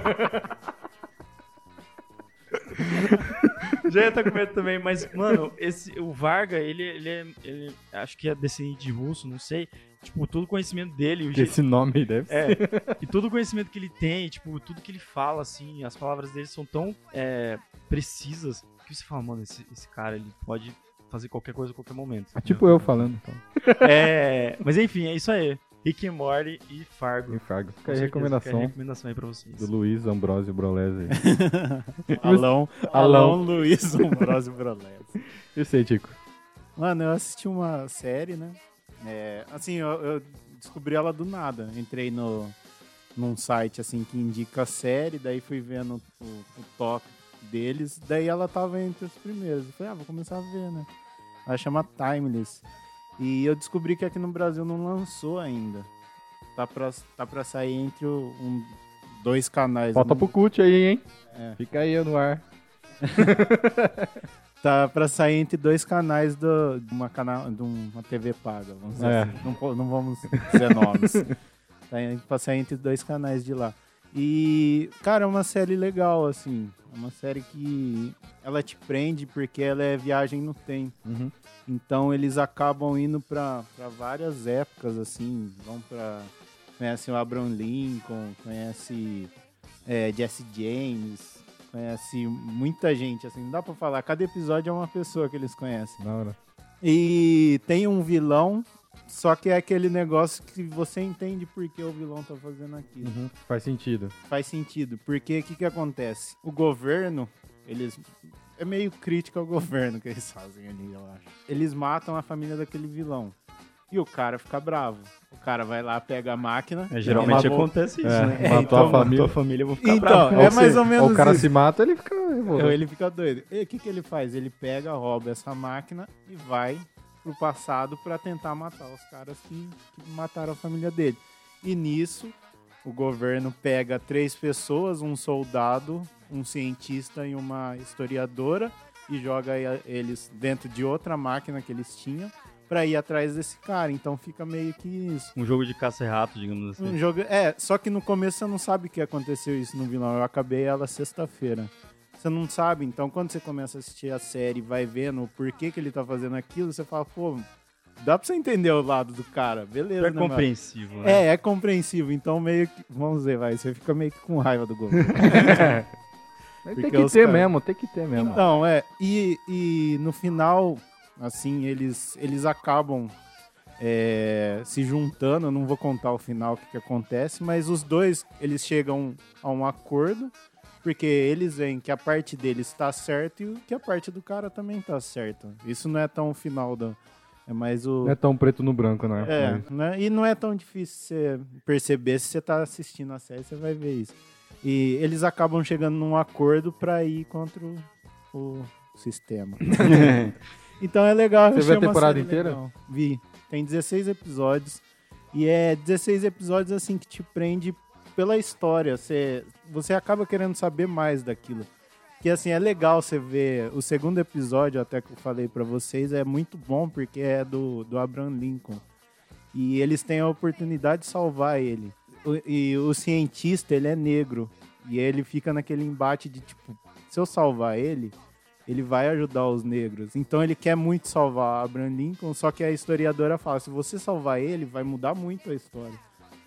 S3: já ia estar com medo também, mas, mano, esse, o Varga, ele, ele, é, ele acho que é descendente de russo, não sei. Tipo, todo o conhecimento dele, o
S5: que
S3: jeito,
S5: esse nome deve ser.
S3: é, e todo o conhecimento que ele tem, tipo, tudo que ele fala, assim, as palavras dele são tão é, precisas que você fala, mano, esse, esse cara, ele pode fazer qualquer coisa a qualquer momento.
S5: É tipo eu falando. Então.
S3: É, mas enfim, é isso aí. Rick and Morty e Fargo.
S5: Em Fargo. Fica aí recomendação
S3: fica a recomendação aí pra vocês.
S5: do Luiz Ambrosio Brolese.
S1: Alão,
S5: Alão.
S1: Alão Luiz Ambrosio Brolés.
S5: Eu sei, Tico.
S1: Mano, eu assisti uma série, né? É, assim, eu, eu descobri ela do nada. Entrei no, num site, assim, que indica a série, daí fui vendo o, o top deles, daí ela tava entre os primeiros. Eu falei, ah, vou começar a ver, né? Ela chama Timeless. E eu descobri que aqui no Brasil não lançou ainda. Tá pra, tá pra sair entre o- um, dois canais.
S5: Falta pro CUT aí, hein?
S1: É.
S5: Fica aí no ar.
S1: Tá pra sair entre dois canais do, de, uma canal, de uma TV paga, vamos dizer
S5: É.
S1: assim. Não, não vamos dizer nomes. Tá indo pra sair entre dois canais de lá. E, cara, é uma série legal, assim. É uma série que ela te prende porque ela é viagem no tempo.
S5: Uhum.
S1: Então eles acabam indo pra várias épocas, assim. Vão pra. Conhecem o Abraham Lincoln, conhece é, Jesse James, conhece muita gente, assim. Não dá pra falar. Cada episódio é uma pessoa que eles conhecem.
S5: Da hora.
S1: E tem um vilão, só que é aquele negócio que você entende por que o vilão tá fazendo aquilo.
S5: Uhum. Faz sentido.
S1: Faz sentido, porque o que, que acontece? O governo, eles. É meio crítico ao governo que eles fazem ali, eu acho. Eles matam a família daquele vilão. E o cara fica bravo. O cara vai lá, pega a máquina.
S3: É, geralmente
S1: matou-
S3: acontece isso,
S5: É,
S3: né?
S1: É,
S5: matou
S1: então,
S5: a família.
S3: Tua família, eu vou ficar
S1: Então,
S3: bravo.
S1: é mais ou menos
S5: ou o cara
S1: isso.
S5: se mata, ele fica
S1: Então, ele fica doido. E o que, que ele faz? Ele pega, rouba essa máquina e vai pro passado pra tentar matar os caras que, que mataram a família dele. E nisso, o governo pega três pessoas, um soldado, um cientista e uma historiadora, e joga eles dentro de outra máquina que eles tinham pra ir atrás desse cara. Então fica meio que isso.
S3: Um jogo de caça e rato, digamos assim.
S1: Um jogo. É, só que no começo você não sabe que aconteceu isso no vilão. Eu acabei ela sexta-feira. Você não sabe, então quando você começa a assistir a série e vai vendo o porquê que ele tá fazendo aquilo, você fala, pô, dá pra você entender o lado do cara, beleza.
S3: Super
S1: né, mano?
S3: compreensivo, né?
S1: É, é compreensível. Então meio que. Vamos ver, vai. Você fica meio que com raiva do gol.
S5: Tem que ter
S1: cara-
S5: mesmo, tem que ter mesmo.
S1: Então, é. E, e no final, assim, eles, eles acabam é, se juntando. Eu não vou contar o final, o que, que acontece, mas os dois, eles chegam a um acordo, porque eles veem que a parte deles está certa e que a parte do cara também tá certa. Isso não é tão o final do... É mais o...
S5: Não é tão preto no branco, né?
S1: É, né? e não é tão difícil você perceber se você tá assistindo a série, você vai ver isso. E eles acabam chegando num acordo pra ir contra o, o sistema. então é legal.
S5: Você viu a temporada inteira?
S1: legal. Vi. Tem 16 episódios. E é 16 episódios assim que te prende pela história. Você, você acaba querendo saber mais daquilo. Que assim, é legal você ver o segundo episódio, até que eu falei pra vocês, é muito bom porque é do, do Abraham Lincoln. E eles têm a oportunidade de salvar ele. O- e o cientista, ele é negro. E ele fica naquele embate de tipo, se eu salvar ele, ele vai ajudar os negros. Então ele quer muito salvar Abraham Lincoln, só que a historiadora fala, se você salvar ele, vai mudar muito a história.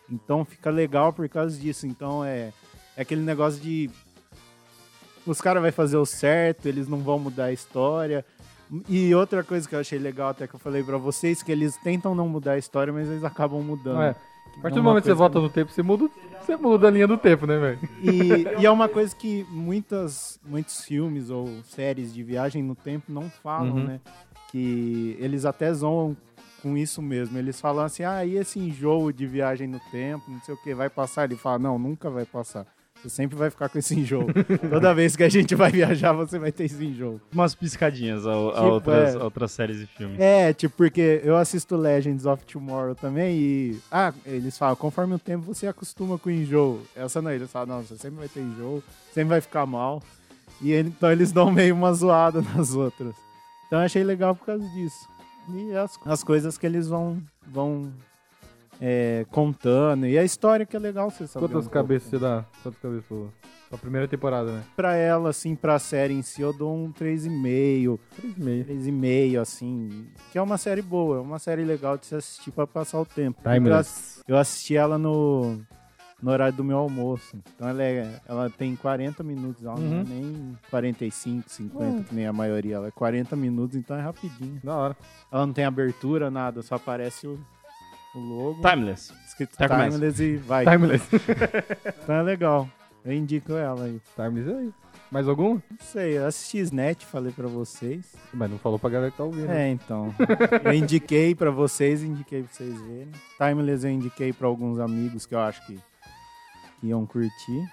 S1: Então fica legal por causa disso. Então é, é aquele negócio de os caras vão fazer o certo, eles não vão mudar a história. E outra coisa que eu achei legal, até que eu falei pra vocês, que eles tentam não mudar a história, mas eles acabam mudando.
S5: É. A partir do momento que você volta no tempo, você muda, você muda a linha do tempo, né, velho?
S1: E, e é uma coisa que muitas, muitos filmes ou séries de viagem no tempo não falam,
S5: Uhum.
S1: né? Que eles até zoam com isso mesmo. Eles falam assim, ah, e esse enjoo de viagem no tempo, não sei o que, vai passar? Ele fala, não, nunca vai passar. Você sempre vai ficar com esse enjoo. Toda vez que a gente vai viajar, você vai ter esse enjoo.
S3: Umas piscadinhas a, a
S1: Tipo,
S3: outras,
S1: é.
S3: outras séries e filmes.
S1: É, tipo, porque eu assisto Legends of Tomorrow também e. Ah, eles falam, conforme o tempo você acostuma com o enjoo. Essa não, eles falam, não, você sempre vai ter enjoo, sempre vai ficar mal. E ele- então eles dão meio uma zoada nas outras. Então eu achei legal por causa disso. E as, as coisas que eles vão, vão é, contando. E a história que é legal você saber.
S5: Quantas
S1: um
S5: cabeças você dá? Quantas cabeças você? A primeira temporada, né?
S1: Pra ela, assim, pra série em si, eu dou um 3,5.
S5: Três e meio.
S1: 3,5, assim. Que é uma série boa, é uma série legal de se assistir pra passar o tempo.
S5: Timeless.
S1: Eu assisti ela no, no horário do meu almoço. Então ela, é, ela tem 40 minutos, ela não é
S5: Uhum.
S1: nem 45, 50, que nem a maioria. Ela é 40 minutos, então é rapidinho.
S5: Da hora.
S1: Ela não tem abertura, nada, só aparece o, o logo.
S3: Timeless.
S1: Escrito
S3: começa.
S1: Timeless e vai.
S5: Timeless.
S1: Então é legal. Eu indico ela aí.
S5: Timeless é aí. Mais algum?
S1: Não sei, eu assisti Snatch, falei pra vocês.
S5: Mas não falou pra galera que tá ouvindo.
S1: É, então. Eu indiquei pra vocês, indiquei pra vocês verem. Timeless eu indiquei pra alguns amigos que eu acho que, que iam curtir.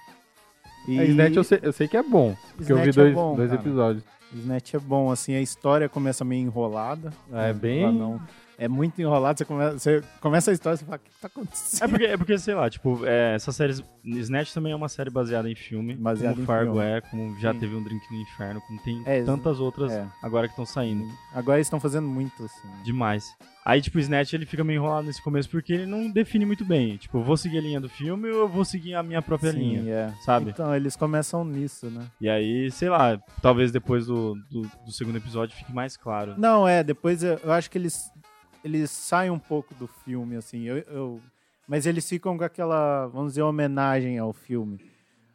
S1: E
S5: É, Snatch eu sei, eu sei que é bom. Porque eu vi
S1: Snatch é
S5: dois,
S1: bom,
S5: dois episódios.
S1: Snatch é bom, assim, a história começa meio enrolada.
S5: É bem-
S1: não. É muito enrolado, você começa, você começa a história e você fala, o que tá
S3: É
S1: acontecendo?
S3: porque, é porque, sei lá, tipo, é, essas séries. Snatch também é uma série baseada em filme.
S1: Baseada
S3: como
S1: em
S3: Fargo
S1: filme.
S3: é, como já
S1: Sim.
S3: teve um Drink no Inferno, como tem
S1: É,
S3: tantas outras
S1: é.
S3: agora que estão saindo.
S1: Agora eles estão fazendo muito, assim.
S3: Demais. Aí, tipo, o Snatch ele fica meio enrolado nesse começo porque ele não define muito bem. Tipo, eu vou seguir a linha do filme ou eu vou seguir a minha própria
S1: Sim,
S3: linha,
S1: é.
S3: sabe?
S1: Então, eles começam nisso, né?
S3: E aí, sei lá, talvez depois do, do, do segundo episódio fique mais claro.
S1: Não, é, depois eu, eu acho que eles, eles saem um pouco do filme, assim, eu, eu- mas eles ficam com aquela, vamos dizer, homenagem ao filme.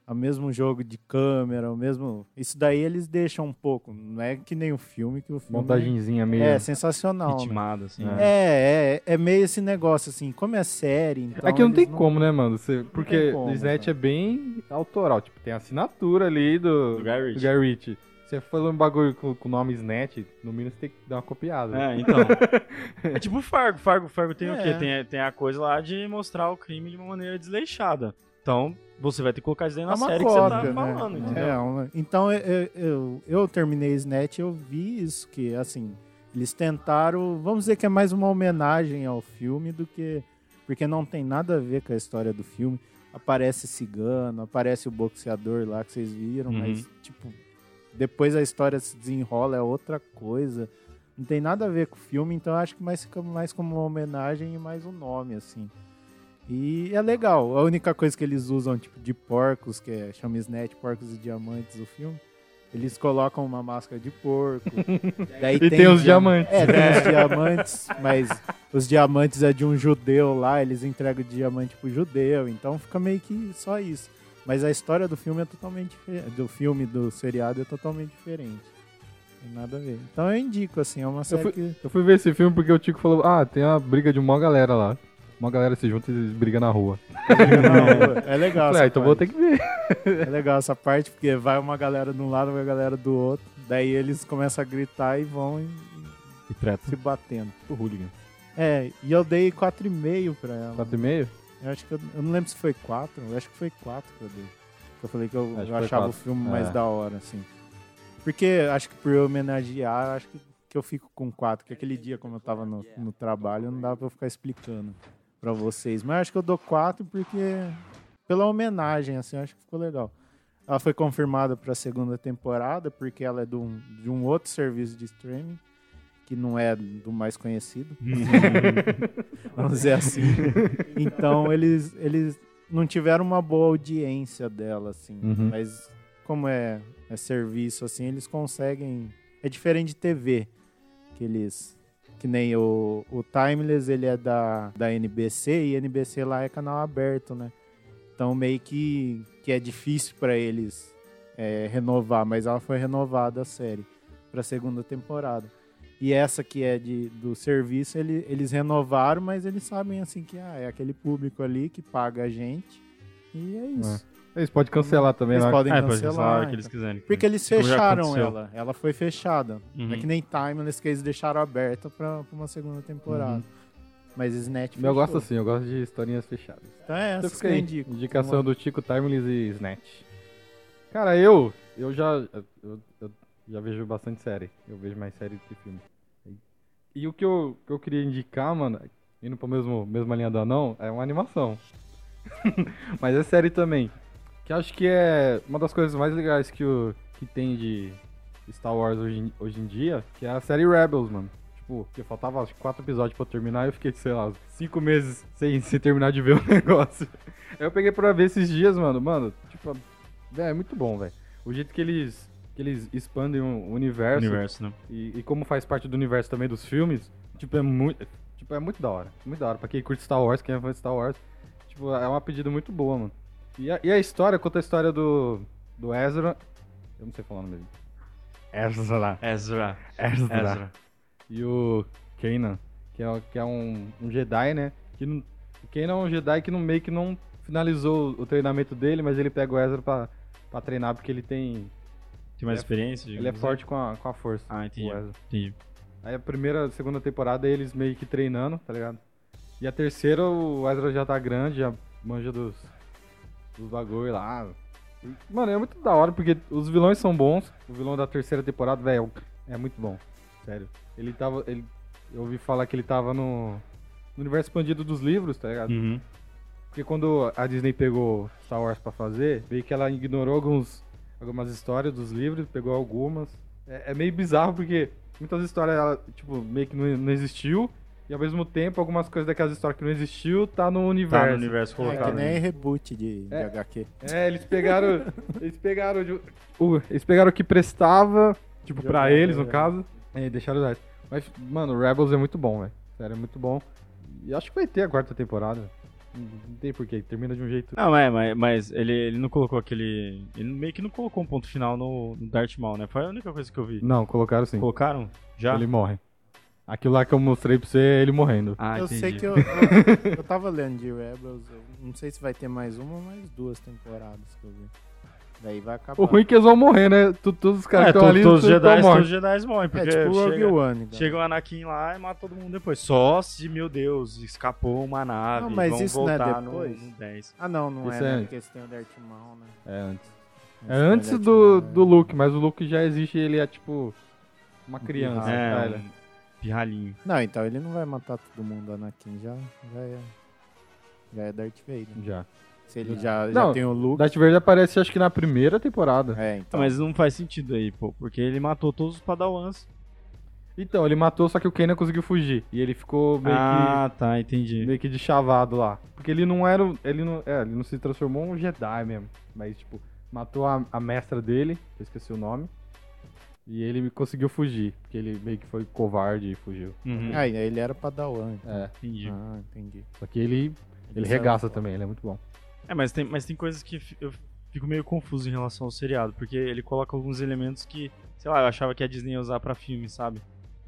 S1: O mesmo jogo de câmera, o mesmo... Isso daí eles deixam um pouco, não é que nem o filme, que o filme
S5: Montagenzinha meio.
S1: é sensacional, né?
S3: Ritmado, assim.
S1: É, é, é meio esse negócio, assim, como é série, então...
S5: É que não tem como, né, mano? Você, porque o Snatch
S1: cara.
S5: é bem autoral. Tipo, tem a assinatura ali do,
S3: Do Guy Ritchie.
S5: do Guy Ritchie. Você falou um bagulho com com o nome Snatch, no mínimo você tem que dar uma copiada.
S3: É, então. é tipo Fargo. Fargo, Fargo tem o
S1: É.
S3: quê? Tem, tem a coisa lá de mostrar o crime de uma maneira desleixada. Então, você vai ter que colocar isso aí na
S1: É uma
S3: série
S1: cópia,
S3: que você tá
S1: né?
S3: falando, entendeu?
S1: É, uma- então eu, eu, eu, eu terminei Snatch e eu vi isso, que assim, eles tentaram, vamos dizer que é mais uma homenagem ao filme do que. Porque não tem nada a ver com a história do filme. Aparece cigano, aparece o boxeador lá que vocês viram,
S3: Uhum.
S1: mas tipo, depois a história se desenrola, é outra coisa. Não tem nada a ver com o filme, então acho que mais fica mais como uma homenagem e mais um nome, assim. E é legal. A única coisa que eles usam, tipo, de porcos, que é, chama Snatch, Porcos e Diamantes, o filme, eles colocam uma máscara de porco. Daí
S5: E tem os
S1: diam-
S5: diamantes.
S1: É, tem os diamantes, mas os diamantes é de um judeu lá, eles entregam o diamante pro judeu, então fica meio que só isso. Mas a história do filme é totalmente diferente. Do filme, do seriado é totalmente diferente. Tem nada a ver. Então eu indico, assim, é uma série
S5: fui-
S1: que.
S5: Eu fui ver esse filme porque o Tico falou, ah, tem uma briga de uma galera lá. Uma galera se junta e briga na rua.
S1: Não, é legal.
S5: Eu falei, ah, então vou ter que ver.
S1: É legal essa parte, porque vai uma galera de um lado, vai a galera do outro. Daí eles começam a gritar e vão e-
S3: E treta.
S1: se batendo.
S5: O hooligan.
S1: É, e eu dei 4,5 pra ela.
S5: 4,5?
S1: Eu acho que eu, eu não lembro se foi 4, eu acho que foi 4 que eu dei. Eu falei que eu, eu achava o
S5: quatro.
S1: filme
S5: É.
S1: mais da hora, assim. Porque acho que por eu homenagear, acho que, que eu fico com 4. Que aquele dia, como eu tava no, no trabalho, não dava pra eu ficar explicando pra vocês. Mas acho que eu dou 4 porque. Pela homenagem, assim, acho que ficou legal. Ela foi confirmada pra segunda temporada, porque ela é de um, de um outro serviço de streaming, que não é do mais conhecido. Vamos dizer assim. Então eles, eles não tiveram uma boa audiência dela, assim.
S5: Uhum.
S1: Mas como é, é serviço, assim, eles conseguem. É diferente de TV. Que eles. Que nem o, o Timeless, ele é da, da NBC e NBC lá é canal aberto, né? Então meio que, que é difícil pra eles é, renovar, mas ela foi renovada a série pra segunda temporada. E essa que é de, do serviço, ele- eles renovaram, mas eles sabem assim que ah, é aquele público ali que paga a gente. E é isso.
S5: Eles podem cancelar também,
S1: Eles
S5: né?
S1: podem
S3: É, pode
S1: cancelar.
S3: falar o que eles
S1: então.
S3: quiserem.
S1: Porque eles
S3: já
S1: fecharam ela. Ela foi fechada.
S3: Uhum.
S1: É que nem Timeless que eles deixaram aberta pra, pra uma segunda temporada.
S3: Uhum.
S1: Mas Snatch
S5: Eu gosto
S1: fechou.
S5: assim, eu gosto de historinhas fechadas.
S1: Então é
S5: Então
S1: essa que eu indico.
S5: indicação do Tico Timeless e Snatch. Cara, eu, eu já, eu, eu já vejo bastante série. Eu vejo mais série do que filme. E o que eu, que eu queria indicar, mano, indo pra mesmo, mesma linha do anão, é uma animação. Mas é série também. Que acho que é uma das coisas mais legais que, o, que tem de Star Wars hoje, hoje em dia, que é a série Rebels, mano. Tipo, que faltava acho quatro episódios pra terminar e eu fiquei, sei lá, cinco meses sem, sem terminar de ver o negócio. Aí eu peguei pra ver esses dias, mano. Mano, tipo, véio, é muito bom, velho. O jeito que eles, que eles expandem o universo,
S3: Universo, né?
S5: E, e como faz parte do universo também dos filmes, tipo, é muito. Tipo, é muito da hora. Muito da hora. Pra quem curte Star Wars, quem é fã de Star Wars, tipo, é uma pedida muito boa, mano. E a, e a história conta a história do. do Ezra. Eu não sei falar o nome dele. Ezra.
S3: Ezra.
S5: Ezra.
S3: Ezra.
S5: E o Kanan, que é, que é um, um Jedi, né? Que não, o Kanan é um Jedi que não, meio que não finalizou o treinamento dele, mas ele pega o Ezra pra, pra treinar porque ele tem.
S3: Tem mais
S5: Ele é-
S3: experiência?
S5: Ele é forte com a, com a força.
S3: Ah, entendi. assim? Entendi.
S5: Aí a primeira, segunda temporada eles meio que treinando, tá ligado? E a terceira o Ezra já tá grande, já manja dos, dos bagulho lá. Mano, é muito da hora porque os vilões são bons. O vilão da terceira temporada, velho, é muito bom. Sério. Ele tava. Ele, eu ouvi falar que ele tava no, no universo expandido dos livros, tá ligado?
S3: Uhum.
S5: Porque quando a Disney pegou Star Wars pra fazer, veio que ela ignorou alguns, algumas histórias dos livros, pegou algumas. É, é meio bizarro porque muitas histórias, ela, tipo, meio que não, não existiu. E ao mesmo tempo, algumas coisas daquelas histórias que não existiu tá no universo.
S3: Tá no universo
S1: É
S3: colocado.
S1: que nem reboot de, de
S5: É.
S1: HQ.
S5: É, eles pegaram. eles pegaram. de- o, eles pegaram o que prestava, tipo, pra
S1: Jogaram,
S5: eles, no
S1: é.
S5: caso. E deixaram o resto. Mas, mano, Rebels é muito bom, velho. Sério, é muito bom. E acho que vai ter a quarta temporada. Não tem porquê, termina de um jeito.
S3: Não, é, mas, mas ele, ele não colocou aquele. Ele meio que não colocou um ponto final no, no Darth Maul, né? Foi a única coisa que eu vi.
S5: Não, colocaram sim.
S3: Colocaram? Já?
S5: Ele morre. Aquilo lá que eu mostrei pra você é ele morrendo.
S3: Ah,
S1: eu
S3: entendi.
S1: sei que eu, eu, eu tava lendo de Rebels, eu não sei se vai ter mais uma ou mais duas temporadas que eu vi. Daí vai acabar.
S5: O ruim é que eles vão morrer, né? Tu- Todos os caras
S3: É,
S5: que estão ali
S3: todos os Jedi,
S5: mortos.
S3: todos os Jedi morrem,
S1: É
S3: porque
S1: tipo Rogue
S3: chega,
S1: One. igual.
S3: chega o Anakin lá e mata todo mundo depois. Só se, meu Deus, escapou uma nave.
S1: Não, mas
S3: vão
S1: isso não é
S3: voltar no-
S1: depois?
S3: no 10.
S1: Ah, não, não
S5: Isso
S1: é,
S5: é-
S1: né? Porque eles têm o Darth Maul, né?
S5: É antes. É
S1: o
S5: antes do,
S1: Maul,
S5: do
S1: né?
S5: Luke, mas o Luke já existe ele é tipo uma criança.
S3: É,
S5: velho.
S3: um pirralhinho.
S1: Não, então ele não vai matar todo mundo, Anakin já, já é. Já é Darth Vader.
S5: Já.
S1: Se ele já, já
S5: Não,
S1: tem o
S5: O
S1: Luke.
S5: Darth Vader aparece acho que na primeira temporada.
S1: É, então.
S3: Mas não faz sentido aí, pô, porque ele matou todos os padawans.
S5: Então, ele matou, só que o Kanan conseguiu fugir. E ele ficou meio
S3: Ah, tá,
S5: que
S3: entendi.
S5: meio que de chavado lá. Porque ele não era. Ele não, é, ele não se transformou em um Jedi mesmo. Mas, tipo, matou a, a mestra dele, que eu esqueci o nome. E ele conseguiu fugir. Porque ele meio que foi covarde e fugiu.
S3: Uhum,
S1: Ah, ele era padawan. então.
S5: É.
S3: entendi.
S1: Ah, entendi.
S5: Só que ele. Ele
S1: saiu
S5: regaça também, ele é muito bom.
S3: É, mas tem, mas tem coisas que eu fico meio confuso em relação ao seriado, porque ele coloca alguns elementos que, sei lá, eu achava que a Disney ia usar pra filme, sabe?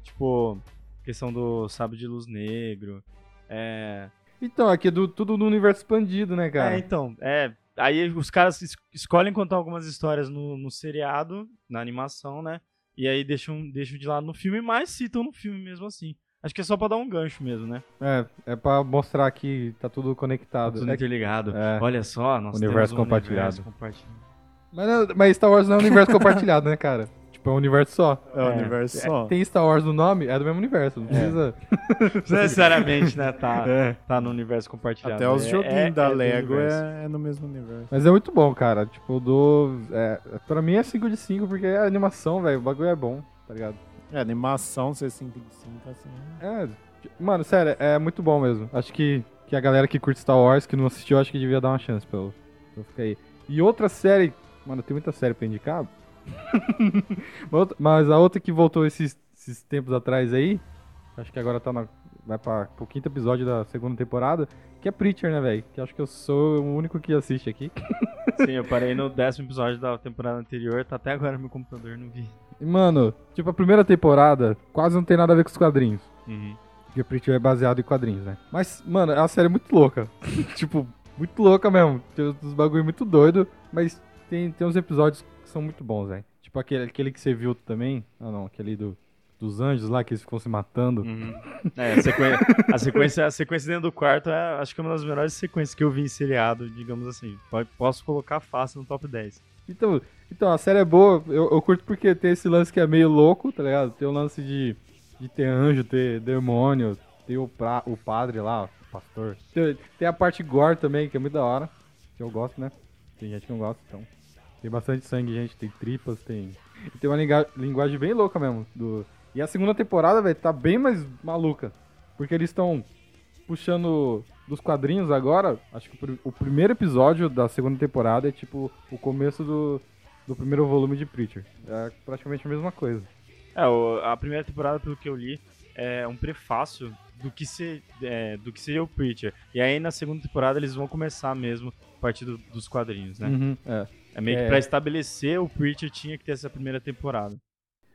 S3: Tipo, questão do sabre de luz negro. É.
S5: Então, aqui é do, tudo no universo expandido, né, cara?
S3: É, então, é. Aí os caras es- escolhem contar algumas histórias no, no seriado, na animação, né? E aí deixam, deixam de lado no filme, mas citam no filme mesmo assim. Acho que é só pra dar um gancho mesmo, né?
S5: É, é pra mostrar que tá tudo conectado.
S3: Tudo
S5: É-
S3: interligado.
S5: É.
S3: Olha só, nós
S5: Universo
S3: temos um
S5: compartilhado.
S3: universo compartilhado.
S5: mas, mas Star Wars não é um universo compartilhado, né, cara? Tipo, é um universo só.
S1: É o
S3: É.
S1: universo só.
S5: Tem Star Wars no nome, é do mesmo universo. Não precisa.
S3: Não necessariamente, né? Tá,
S5: É.
S3: tá no universo compartilhado.
S1: Até os
S3: É-
S1: joguinhos
S3: é-
S1: da
S3: é do
S1: Lego é, é no mesmo universo.
S5: Mas é muito bom, cara. Tipo, dou. É, pra mim é 5 de 5, porque a animação, velho, o bagulho é bom, tá ligado?
S1: É, animação ser 5 de 5, assim.
S5: É, mano, sério, é muito bom mesmo. Acho que, que a galera que curte Star Wars, que não assistiu, acho que devia dar uma chance pra eu, pra eu ficar aí. E outra série, mano, tem muita série pra indicar. Mas a outra que voltou esses, esses tempos atrás aí, acho que agora tá na, vai pra, pro quinto episódio da segunda temporada, que é Preacher, né, velho? Que acho que eu sou o único que assiste aqui.
S3: Sim, eu parei no décimo episódio da temporada anterior, tá até agora no meu computador, não vi.
S5: E, mano, tipo, a primeira temporada quase não tem nada a ver com os quadrinhos. Porque Preacher é baseado em quadrinhos, né? Mas, mano, é uma série muito louca. tipo, muito louca mesmo. Tem uns bagulho muito doido, mas tem, tem uns episódios que são muito bons, velho. Tipo aquele, aquele que você viu também. Ah, não, aquele do, dos anjos lá que eles ficam se matando.
S3: É, a sequência, a sequência, a sequência dentro do quarto é, acho que é uma das melhores sequências que eu vi em seriado, digamos assim. Posso colocar fácil no top 10.
S5: Então, então, a série é boa. Eu, eu curto porque tem esse lance que é meio louco, tá ligado? Tem o lance de, de ter anjo, ter demônio, ter o, pra, o padre lá, o pastor. Tem, tem a parte gore também, que é muito da hora. Que eu gosto, né? Tem gente que não gosta, então. Tem bastante sangue, gente. Tem tripas, tem. E tem uma linguagem bem louca mesmo. Do... E a segunda temporada, velho, tá bem mais maluca. Porque eles estão puxando dos quadrinhos agora. Acho que o, o primeiro episódio da segunda temporada é tipo o começo do, do primeiro volume de Preacher. É praticamente a mesma coisa.
S3: É, a primeira temporada, pelo que eu li, é um prefácio do que, se, é, do que seria o Preacher. E aí na segunda temporada eles vão começar mesmo a partir do- dos quadrinhos, né?
S5: Uhum, é.
S3: É meio
S5: É.
S3: que pra estabelecer o Preacher tinha que ter essa primeira temporada.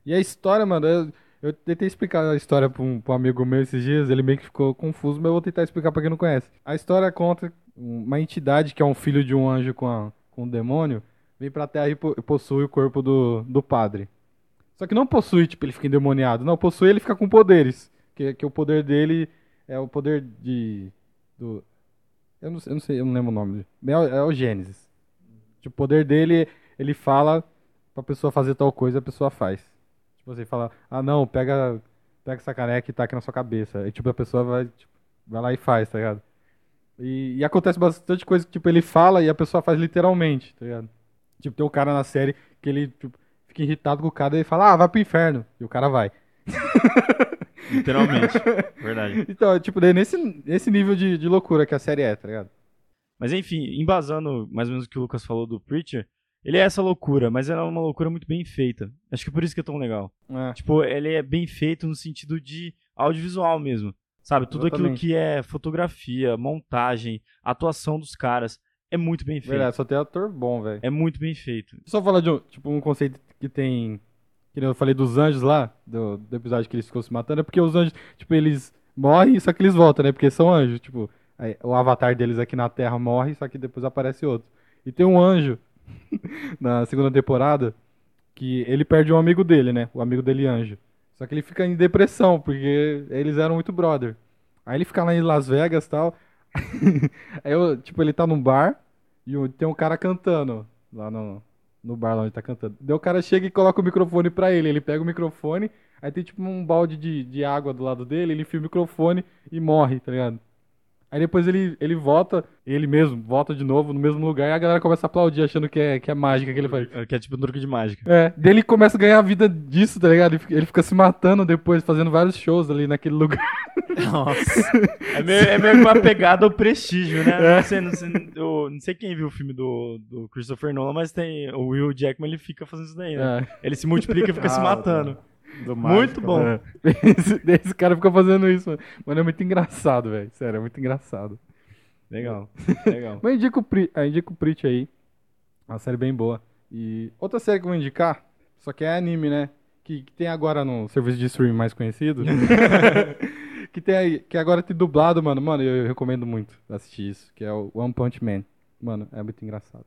S5: E a história, mano, eu tentei explicar a história pra um, um amigo meu esses dias, ele meio que ficou confuso, mas eu vou tentar explicar pra quem não conhece. A história conta uma entidade que é um filho de um anjo com, a- com um demônio, vem pra terra e po- possui o corpo do, do padre. Só que não possui, tipo, ele fica endemoniado. Não, possui ele fica com poderes. Que, que o poder dele é o poder de. Do, eu, não, eu não sei, eu não lembro o nome. É, o- é o Gênesis. Tipo, o poder dele, ele fala pra pessoa fazer tal coisa, a pessoa faz. Tipo, você fala, ah não, pega, pega essa caneca e taca na sua cabeça. E tipo, a pessoa vai, tipo, vai lá e faz, tá ligado? E, e acontece bastante coisa que, tipo, ele fala e a pessoa faz literalmente, tá ligado? Tipo, tem um cara na série que ele tipo, fica irritado com o cara e ele fala, ah, vai pro inferno. E o cara vai.
S3: Literalmente. Verdade.
S5: Então, é, tipo, nesse, nesse nível de, de loucura que a série é, tá ligado?
S3: Mas enfim, embasando mais ou menos o que o Lucas falou do Preacher, ele é essa loucura, mas ela é uma loucura muito bem feita. Acho que por isso que é tão legal.
S5: É.
S3: Tipo, ele é bem feito no sentido de audiovisual mesmo. Sabe? Tudo aquilo
S5: Exatamente.
S3: que é fotografia, montagem, atuação dos caras é muito bem feito.
S5: Verdade, só tem ator bom, velho.
S3: É muito bem feito.
S5: Só falar de um, tipo, um conceito que tem. Que eu falei dos anjos lá, do, do episódio que eles ficam se matando, é porque os anjos, tipo, eles morrem, só que eles voltam, né? Porque são anjos, tipo, aí, o avatar deles aqui na Terra morre, só que depois aparece outro. E tem um anjo na segunda temporada que ele perde um amigo dele, né? O amigo dele anjo. Só que ele fica em depressão, porque eles eram muito brother. Aí ele fica lá em Las Vegas e tal. Aí, eu, tipo, ele tá num bar e tem um cara cantando lá no, no bar lá onde tá cantando. Daí o cara chega e coloca o microfone pra ele. Ele pega o microfone, aí tem tipo um balde de, de água do lado dele, ele enfia o microfone e morre, tá ligado? Aí depois ele, ele volta, ele mesmo, volta de novo no mesmo lugar e a galera começa a aplaudir achando que é, que é mágica que ele faz.
S3: Que é tipo um truque de mágica.
S5: É, daí ele começa a ganhar a vida disso, tá ligado? Ele fica, ele fica se matando depois, fazendo vários shows ali naquele lugar.
S1: Nossa.
S3: É meio, é meio que uma pegada ao prestígio, né?
S5: É.
S3: Não, sei, não, sei, eu não sei quem viu o filme do, do Christopher Nolan, mas tem o Will Jackman, ele fica fazendo isso daí, né?
S5: É.
S3: Ele se multiplica e fica se
S1: Ah,
S3: matando.
S1: Do
S3: Muito
S1: mágico,
S3: bom.
S1: né?
S5: Esse, esse cara fica fazendo isso, mano. Mano, é muito engraçado, velho. Sério, é muito engraçado.
S3: Legal, legal.
S5: Mas indica o, Pri, ah, indica o Preach aí. Uma série bem boa. E outra série que eu vou indicar, só que é anime, né? Que, que tem agora no serviço de streaming mais conhecido. que tem aí, que agora tem dublado, mano. Mano, eu, eu recomendo muito assistir isso, que é o One Punch Man. Mano, é muito engraçado.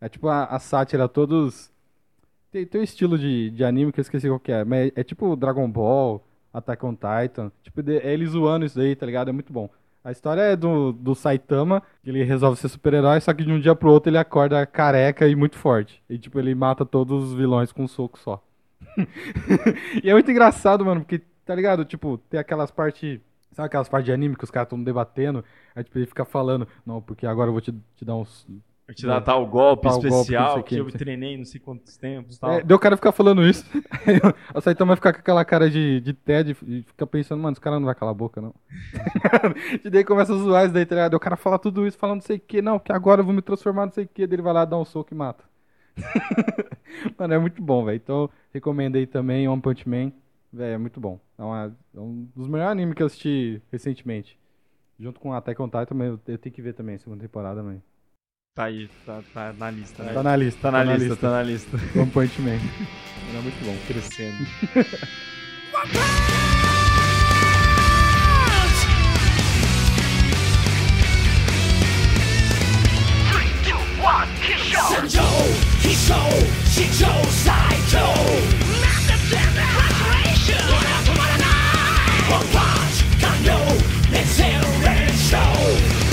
S5: É tipo a, a sátira, todos. Tem, tem um estilo de, de anime que eu esqueci qual que é, mas é, é tipo Dragon Ball, Attack on Titan. Tipo, de- é ele zoando isso daí, tá ligado? É muito bom. A história é do, do Saitama, que ele resolve ser super-herói, só que de um dia pro outro ele acorda careca e muito forte. E tipo, ele mata todos os vilões com um soco só. e é muito engraçado, mano, porque, tá ligado? Tipo, tem aquelas partes. Sabe aquelas partes de anime que os caras estão debatendo? Aí tipo, ele fica falando, não, porque agora eu vou te, te dar uns.
S3: Te dar tal golpe
S5: Tal golpe,
S3: especial
S5: quê,
S3: que eu treinei não sei quantos tempos e tal.
S5: É, deu o cara ficar falando isso. O Saitama vai ficar com aquela cara de, de TED e fica pensando, mano, esse cara não vai calar a boca, não. e daí começa a zoar isso daí, tá ligado? O cara fala tudo isso, falando não sei o que, não, que agora eu vou me transformar não sei o que, daí ele vai lá dar um soco e mata. mano, é muito bom, velho. Então, recomendo aí também One Punch Man. Velho, é muito bom. É, uma- é um dos melhores animes que eu assisti recentemente. Junto com Attack on Titan, eu, eu tenho que ver também, segunda temporada, mãe.
S3: Tá aí, tá, tá na lista, né?
S5: Tá na lista,
S3: Tá na lista, tá na lista.
S5: One Punch Man. É muito bom.
S3: Crescendo.
S2: One punch, Kanyo, let's zero and show.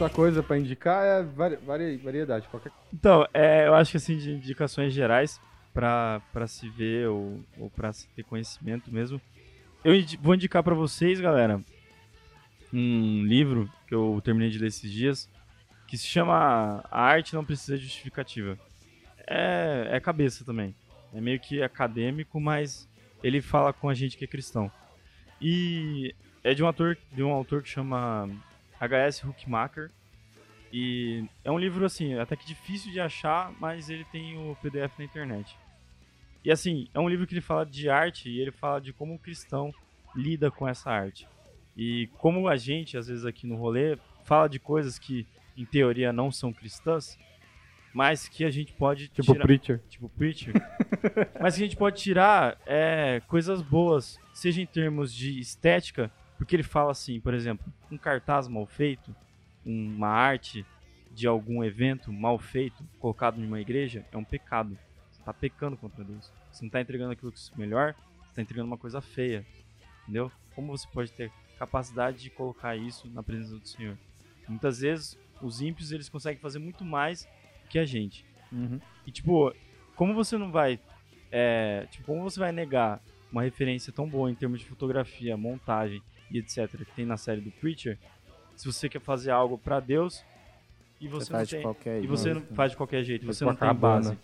S5: Outra coisa pra indicar é vari, vari- variedade. Qualquer...
S3: Então, é, eu acho que assim, de indicações gerais pra se ver ou, ou pra se ter conhecimento mesmo, eu vou indicar pra vocês, galera, um livro que eu terminei de ler esses dias, que se chama A Arte Não Precisa de Justificativa. É, é cabeça também. É meio que acadêmico, mas ele fala com a gente que é cristão. E é de um ator, de um autor que chama H.S. Huckmacher. E é um livro, assim, até que difícil de achar, mas ele tem o PDF na internet. E assim, é um livro que ele fala de arte e ele fala de como o cristão lida com essa arte. E como a gente, às vezes aqui no rolê, fala de coisas que, em teoria, não são cristãs, mas que a gente pode
S5: Tipo
S3: tirar
S5: Preacher.
S3: tipo Preacher. Mas que a gente pode tirar é, coisas boas, seja em termos de estética, porque ele fala assim, por exemplo, um cartaz mal feito, uma arte de algum evento mal feito, colocado em uma igreja, é um pecado. Você está pecando contra Deus. Você não está entregando aquilo que é melhor, você está entregando uma coisa feia. Entendeu? Como você pode ter capacidade de colocar isso na presença do Senhor? Muitas vezes, os ímpios eles conseguem fazer muito mais que a gente. E tipo, como você não vai. É, tipo, como você vai negar uma referência tão boa em termos de fotografia, montagem e etc. que tem na série do Preacher, se você quer fazer algo pra Deus e você,
S1: Você
S3: não
S1: faz de
S3: tem.
S1: qualquer
S3: E você não
S1: jeito.
S3: faz de qualquer jeito, você não tem base.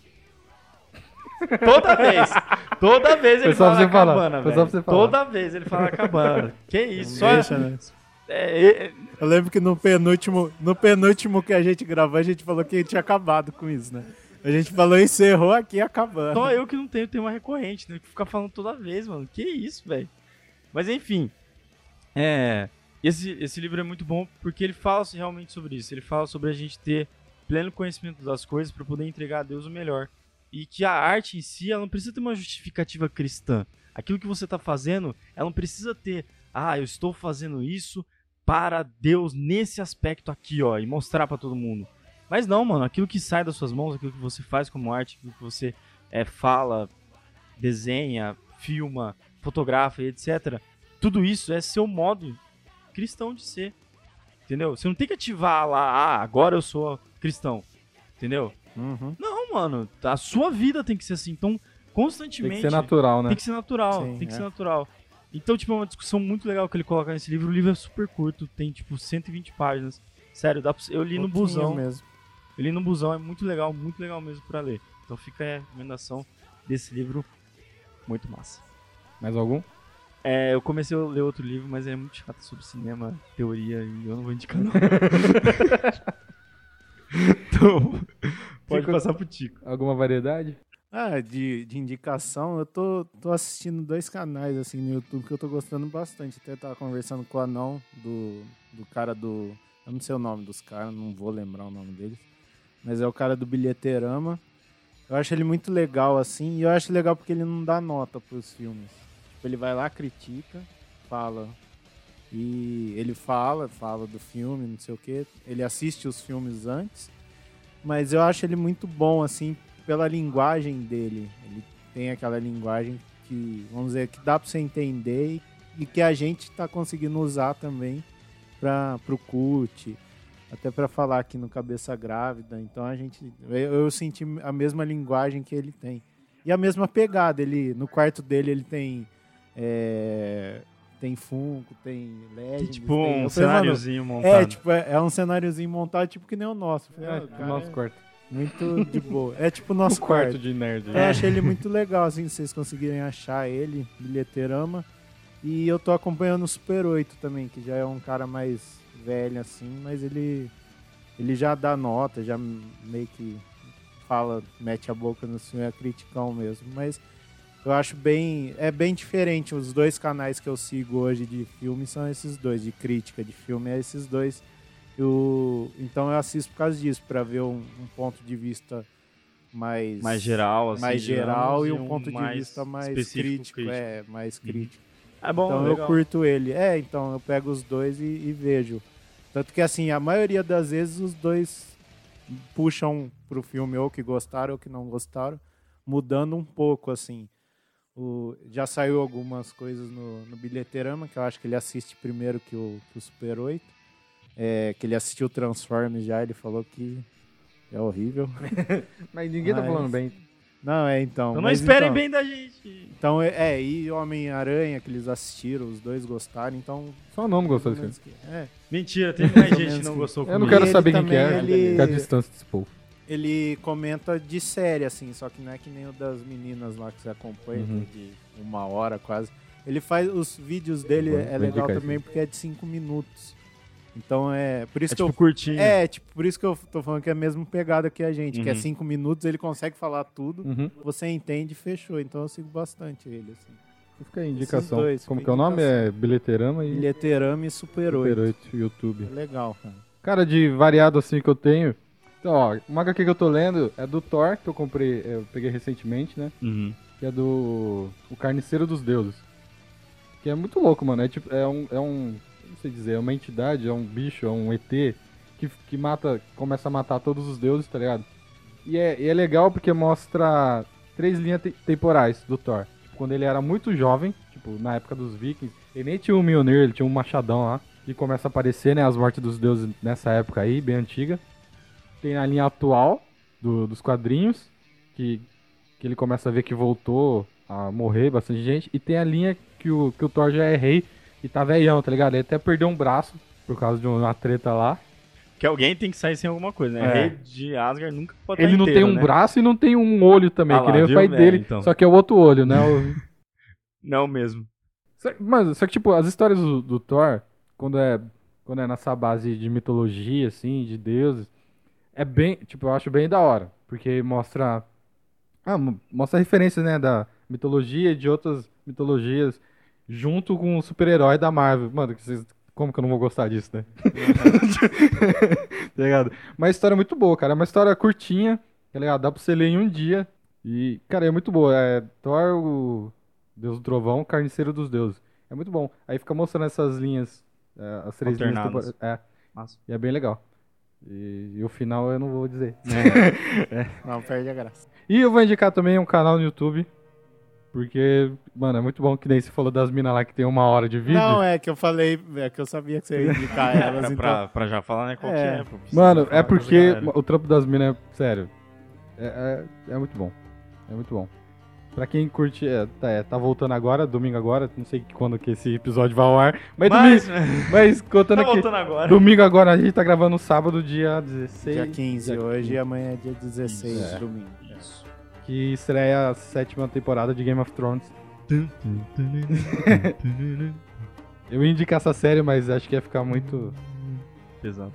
S3: Toda vez! Toda vez ele fala
S5: falar,
S3: cabana,
S5: só
S3: velho.
S5: falar.
S3: Toda vez ele fala cabana. que isso? Só,
S1: Deixa, né?
S3: é, é,
S1: Eu lembro que no penúltimo, no penúltimo que a gente gravou, a gente falou que tinha acabado com isso, né? A gente falou encerrou aqui acabando.
S3: Só eu que não tenho tema recorrente, né? Que ficar falando toda vez, mano. Que isso, velho. Mas enfim. É. Esse, esse livro é muito bom porque ele fala realmente sobre isso. Ele fala sobre a gente ter pleno conhecimento das coisas para poder entregar a Deus o melhor. E que a arte em si, ela não precisa ter uma justificativa cristã. Aquilo que você tá fazendo, ela não precisa ter, ah, eu estou fazendo isso para Deus nesse aspecto aqui, ó, e mostrar para todo mundo. Mas não, mano, aquilo que sai das suas mãos, aquilo que você faz como arte, aquilo que você é, fala, desenha, filma, fotografa e etc. Tudo isso é seu modo cristão de ser. Entendeu? Você não tem que ativar lá, ah, agora eu sou cristão. Entendeu?
S1: Uhum.
S3: Não, mano. A sua vida tem que ser assim. Então,
S5: Tem
S3: constantemente.
S5: que ser natural, né?
S3: Tem que ser natural,
S1: Sim,
S3: tem que
S1: é.
S3: ser natural. Então, tipo, é uma discussão muito legal que ele coloca nesse livro. O livro é super curto, tem, tipo, 120 páginas. Sério, dá pra... eu li no busão.
S1: mesmo.
S3: Eu li no busão, é muito legal, muito legal mesmo pra ler. Então fica a recomendação desse livro. Muito massa.
S5: Mais algum?
S3: É, eu comecei a ler outro livro, mas é muito chato sobre cinema, teoria, e eu não vou indicar não. então, pode passar pro Tico.
S5: Alguma variedade?
S1: Ah, de, de indicação, eu tô, tô assistindo dois canais assim no YouTube que eu tô gostando bastante. Até tava conversando com o anão do, do cara do. Eu não sei o nome dos caras, não vou lembrar o nome deles. Mas é o cara do Bilheterama. Eu acho ele muito legal, assim, e eu acho legal porque ele não dá nota pros filmes. Tipo, ele vai lá, critica, fala. E ele fala, fala do filme, não sei o quê. Ele assiste os filmes antes. Mas eu acho ele muito bom, assim, pela linguagem dele. Ele tem aquela linguagem que, vamos dizer, que dá pra você entender e, e que a gente tá conseguindo usar também para pro CUT, até para falar aqui no Cabeça Grávida. Então a gente, eu, eu senti a mesma linguagem que ele tem. E a mesma pegada, ele no quarto dele ele tem é, tem Funko, tem Legends,
S3: tipo
S1: tem,
S3: um cenáriozinho montado.
S1: é, tipo, é, é um cenáriozinho montado tipo que nem o nosso. Falei,
S5: É,
S1: ah, cara,
S5: nosso
S1: é
S5: quarto.
S1: muito de boa. É tipo o nosso
S5: quarto
S1: quarto.
S5: de nerd.
S1: Eu achei ele muito legal, assim, se vocês conseguirem achar ele, bilheterama. E eu tô acompanhando o Super 8 também, que já é um cara mais velho, assim, mas ele, ele já dá nota, já meio que fala, mete a boca no filme, é criticão mesmo. Mas eu acho bem. É bem diferente. Os dois canais que eu sigo hoje de filme são esses dois, de crítica de filme, é esses dois. Eu, então eu assisto por causa disso, pra ver um, um ponto de vista mais.
S3: mais geral, assim.
S1: mais geral e um ponto de vista mais
S3: específico,
S1: crítico, É, mais crítico.
S3: É bom,
S1: então
S3: legal.
S1: eu curto ele. É, então eu pego os dois e, e vejo. Tanto que assim, a maioria das vezes os dois puxam pro filme ou que gostaram ou que não gostaram, mudando um pouco, assim. O, já saiu algumas coisas no, no Bilheterama, que eu acho que ele assiste primeiro que o, que o Super 8. É, que ele assistiu Transformers já, ele falou que é horrível.
S5: Mas ninguém tá
S1: Mas-
S5: falando bem.
S1: Não, é então.
S3: Então não
S1: mas
S3: esperem
S1: então-
S3: bem da gente.
S1: Então, é, é, e Homem-Aranha, que eles assistiram, os dois gostaram, então.
S5: Só o nome gostou desse
S1: pelo
S5: filme.
S1: que- É.
S3: Mentira, tem mais gente que não gostou
S5: Eu não quero saber quem que é.
S1: ele-
S5: Fica a distância desse povo.
S1: Ele comenta de série, assim, só que não é que nem o das meninas lá que você acompanha,
S5: Uhum.
S1: de uma hora quase. Ele faz os vídeos dele,
S5: Vou-
S1: é legal também porque é de cinco minutos. Então é. Por isso
S3: É
S1: que
S3: tipo
S1: eu.
S3: curtinho.
S1: É, tipo, por isso que eu tô falando que é a mesma pegada que a gente, que é
S3: Uhum.
S1: cinco minutos, ele consegue falar tudo,
S5: Uhum.
S1: você entende e fechou. Então eu sigo bastante ele, assim.
S5: Fica a indicação.
S1: dois,
S5: Como que é o nome? É Bilheterama e
S1: Bilheterama e Super
S5: Super
S1: 8.
S5: 8 YouTube.
S1: É legal, cara.
S5: Cara, de variado assim que eu tenho. Então, ó, uma HQ que eu tô lendo é do Thor, que eu comprei, eu peguei recentemente, né?
S3: Uhum.
S5: Que é do O Carniceiro dos Deuses. Que é muito louco, mano. É tipo, é um. É um não sei dizer, é uma entidade, é um bicho, é um ET que, que mata. Começa a matar todos os deuses, tá ligado? E é, e é legal porque mostra três linhas te- temporais do Thor. Tipo, quando ele era muito jovem, tipo, na época dos vikings, ele nem tinha um Mjolnir, ele tinha um machadão lá. E começa a aparecer, né, as mortes dos deuses nessa época aí, bem antiga. Tem a linha atual do- dos quadrinhos, que, que ele começa a ver que voltou a morrer bastante gente. E tem a linha que o, que o Thor já é rei e tá velhão, tá ligado? Ele até perdeu um braço por causa de uma treta lá.
S3: Que alguém tem que sair sem alguma coisa, né?
S5: É.
S3: Rei de Asgard nunca pode
S5: Ele não
S3: inteiro,
S5: tem um
S3: né?
S5: braço e não tem um olho também,
S3: Ah
S5: que
S3: lá,
S5: nem o
S3: viu?
S5: pai
S3: É,
S5: dele.
S3: então.
S5: Só que é o outro olho, né? O-
S3: Não mesmo.
S5: Mas, só que, tipo, as histórias do, do Thor, quando é, quando é nessa base de mitologia, assim, de deuses, é bem, tipo, eu acho bem da hora. Porque mostra. Ah, mo- mostra referências, né, da mitologia e de outras mitologias, junto com o super-herói da Marvel. Mano, como que eu não vou gostar disso, né? tá ligado? Mas a história é muito boa, cara. É uma história curtinha, tá ligado? Dá pra você ler em um dia. E, cara, é muito boa. É Thor, o Deus do Trovão, Carniceiro dos Deuses. É muito bom. Aí fica mostrando essas linhas, é, as três linhas.
S3: Alternadas.
S5: tempo- É,
S3: Massa.
S5: e é bem legal. E, e o final eu não vou dizer.
S1: Não, perde a graça.
S5: E eu vou indicar também um canal no YouTube. Porque, mano, é muito bom que nem você falou das minas lá que tem uma hora de vídeo.
S1: Não, é que eu falei, é que eu sabia que você ia indicar elas,
S3: pra,
S1: então.
S3: pra, pra já falar, né? Qual
S1: É.
S3: que é,
S5: Mano, é porque o trampo das minas é sério. É, é, é muito bom. É muito bom. Pra quem curte, é, tá, é, tá voltando agora, domingo agora, não sei quando que esse episódio vai ao ar, mas,
S3: Mas,
S5: domingo, mas contando
S3: tá
S5: aqui,
S3: voltando agora.
S5: domingo agora, a gente tá gravando sábado, dia 16,
S1: Dia 15
S5: dia
S1: hoje
S5: 15,
S1: e amanhã é dia 16,
S5: Isso, é.
S1: domingo.
S5: que estreia a sétima temporada de Game of Thrones. Eu ia indicar essa série, mas acho que ia ficar muito...
S3: Pesado.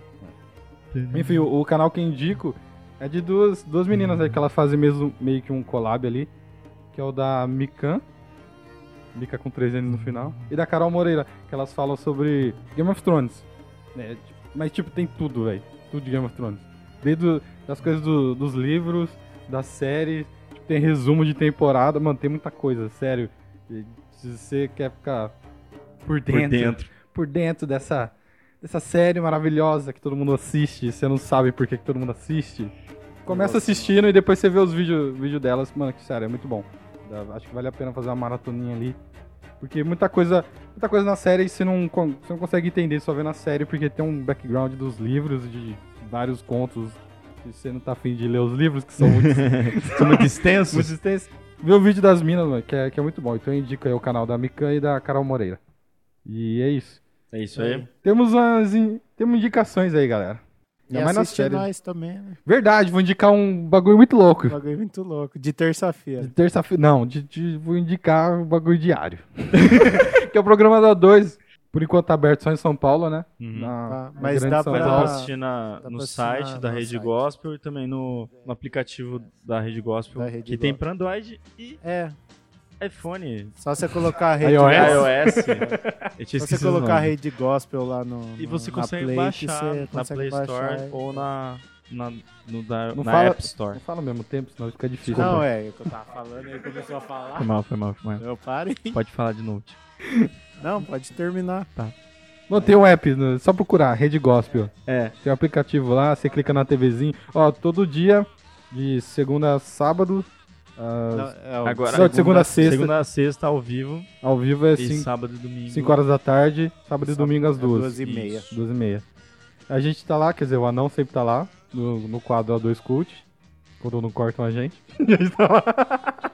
S5: Enfim, o, o canal que eu indico é de duas, duas meninas aí que elas fazem mesmo, meio que um collab ali, que é o da Mikan, Mika com três N's no final, e da Carol Moreira, que elas falam sobre Game of Thrones. Tipo, Mas, tipo, tem tudo, velho. Tudo de Game of Thrones. Desde das coisas do- dos livros, da série, tipo, tem resumo de temporada, mano, tem muita coisa, sério. E Se você quer ficar por dentro,
S3: Por dentro.
S5: por dentro dessa, dessa série maravilhosa que todo mundo assiste, e você não sabe por que, que todo mundo assiste. Começa assistindo e depois você vê os vídeos vídeo delas, mano, que sério, é muito bom. Acho que vale a pena fazer uma maratoninha ali. Porque muita coisa, muita coisa na série você não, você não consegue entender só vendo a série, porque tem um background dos livros, de vários contos. E você não tá afim de ler os livros, que são muito,
S3: São muito extensos.
S5: muito extensos. Vê o vídeo das minas, mano, que é, que é muito bom. Então eu indico aí o canal da Mikan e da Carol Moreira. E é isso.
S3: É isso aí.
S5: Temos umas in- temos indicações aí, galera.
S1: E
S5: Ainda mais na
S1: assiste
S5: série.
S1: nós também, né?
S5: Verdade, vou indicar um bagulho muito louco.
S1: Um bagulho muito louco. De
S5: De
S1: terça-feira.
S5: terça-feira. Não, de, de- vou indicar um bagulho diário. que é o programa da 2. Por enquanto tá aberto só em São Paulo, né?
S3: Uhum.
S5: Na-
S1: Ah,
S5: na
S1: mas dá pra-
S3: pra assistir na-
S1: dá
S3: no
S1: pra assistir
S3: site
S1: na-
S3: da
S1: no
S3: Rede
S1: site.
S3: Gospel e também no, no aplicativo da Rede Gospel,
S1: Da Rede
S3: que tem
S1: Gospel.
S3: pra Android e
S1: É,
S3: iPhone,
S1: só você colocar a rede
S5: iOS?
S3: iOS. Eu tinha
S1: Só você colocar a rede gospel lá no.
S3: E
S1: no-
S3: você
S1: na
S3: consegue
S1: Play,
S3: baixar
S1: você
S3: na
S1: consegue
S3: Play
S1: baixar
S3: Store
S1: e-
S3: ou na, na, no da,
S5: Não
S3: na
S5: fala-
S3: App Store.
S5: Não fala ao mesmo tempo, senão fica difícil.
S1: Não, é, o que eu tava falando aí começou a falar.
S3: Foi mal, foi mal, foi mal.
S1: Eu parei.
S3: Pode falar de novo.
S1: Não, pode terminar.
S5: Não, tem um app, só procurar, Rede Gospel.
S3: É,
S5: Tem um aplicativo lá, você clica na TVzinha. Ó, todo dia, de segunda a sábado,
S1: Não, é o-
S3: agora
S5: Não, de segunda a sexta.
S3: segunda a sexta ao vivo
S5: ao vivo é
S3: e
S5: 5
S3: sábado e domingo.
S5: horas da tarde, sábado e
S1: Sábado
S5: domingo às
S1: é
S5: duas.
S1: duas e meia.
S3: Isso.
S5: Duas e meia. A gente tá lá, quer dizer, o anão sempre tá lá, no, no quadro A2 Cult, quando não cortam a gente. E a gente tá lá.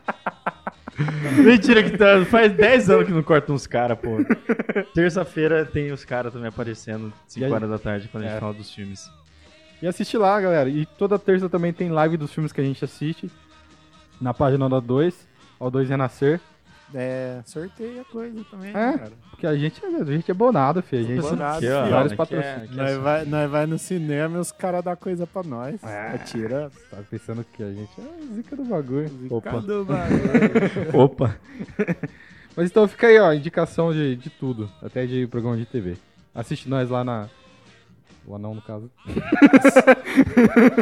S3: Mentira que tá, faz 10 anos que não cortam uns caras, pô. Terça-feira tem os caras também aparecendo, 5
S5: E aí-
S3: horas da tarde, quando a gente
S5: É.
S3: fala dos filmes.
S5: E assiste lá, galera. E toda terça também tem live dos filmes que a gente assiste. Na página da 2, ao 2 Renascer.
S1: É, sorteia coisa também,
S5: É?
S1: cara.
S5: Porque a gente, a gente é bonado, filho. A gente
S1: Bonado,
S3: Aqui, ó,
S1: filho.
S5: vários patrocínios.
S3: é- aqui é
S1: Nós vai, nós vai no cinema e os caras dão coisa pra nós.
S5: É.
S1: Atira.
S5: Tá pensando que a gente é zica do bagulho.
S3: Opa.
S1: do bagulho.
S3: Opa.
S5: Mas então fica aí, ó, indicação de, de tudo. Até de programa de TV. Assiste nós lá na. O anão, no caso.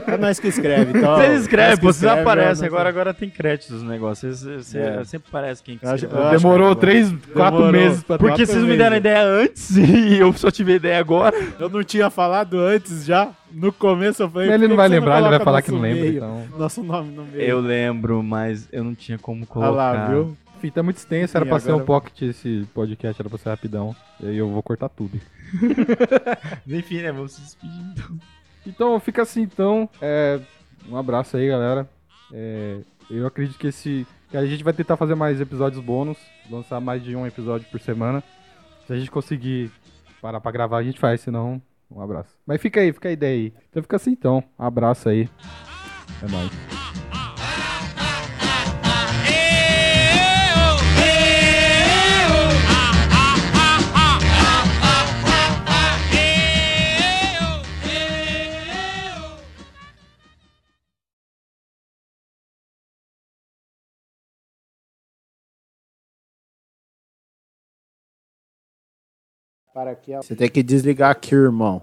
S1: É nós que escreve, então.
S3: Vocês escrevem,
S1: que
S3: vocês
S1: escreve,
S3: aparecem, agora, agora tem créditos no negócio. Vocês, vocês-
S1: É.
S3: Sempre parece quem que
S1: acho-
S5: Demorou
S1: bom.
S5: três, quatro
S1: Demorou.
S5: meses pra
S3: Porque vocês me deram a ideia antes e eu só tive a ideia agora.
S1: Eu não tinha falado antes já. No começo eu falei.
S5: Ele não
S1: que
S5: vai lembrar, ele vai falar que não lembra.
S1: meio,
S5: Então.
S1: Nosso nome no meio.
S3: Eu lembro, mas eu não tinha como
S1: Olha
S3: colocar.
S1: lá, viu?
S5: Fita é muito extenso, era pra ser um
S1: agora-
S5: pocket esse podcast, era pra ser rapidão. E aí eu vou cortar tudo.
S3: Enfim, né? Vamos se despedir então.
S5: Então fica assim então. É, um abraço aí, galera. É, eu acredito que esse. Que a gente vai tentar fazer mais episódios bônus. Lançar mais de um episódio por semana. Se a gente conseguir parar pra gravar, a gente faz, senão. Um abraço. Mas fica aí, fica a ideia aí. Então fica assim então. Um abraço aí. É nóis.
S1: Para aqui, ó. Você tem que desligar aqui, irmão.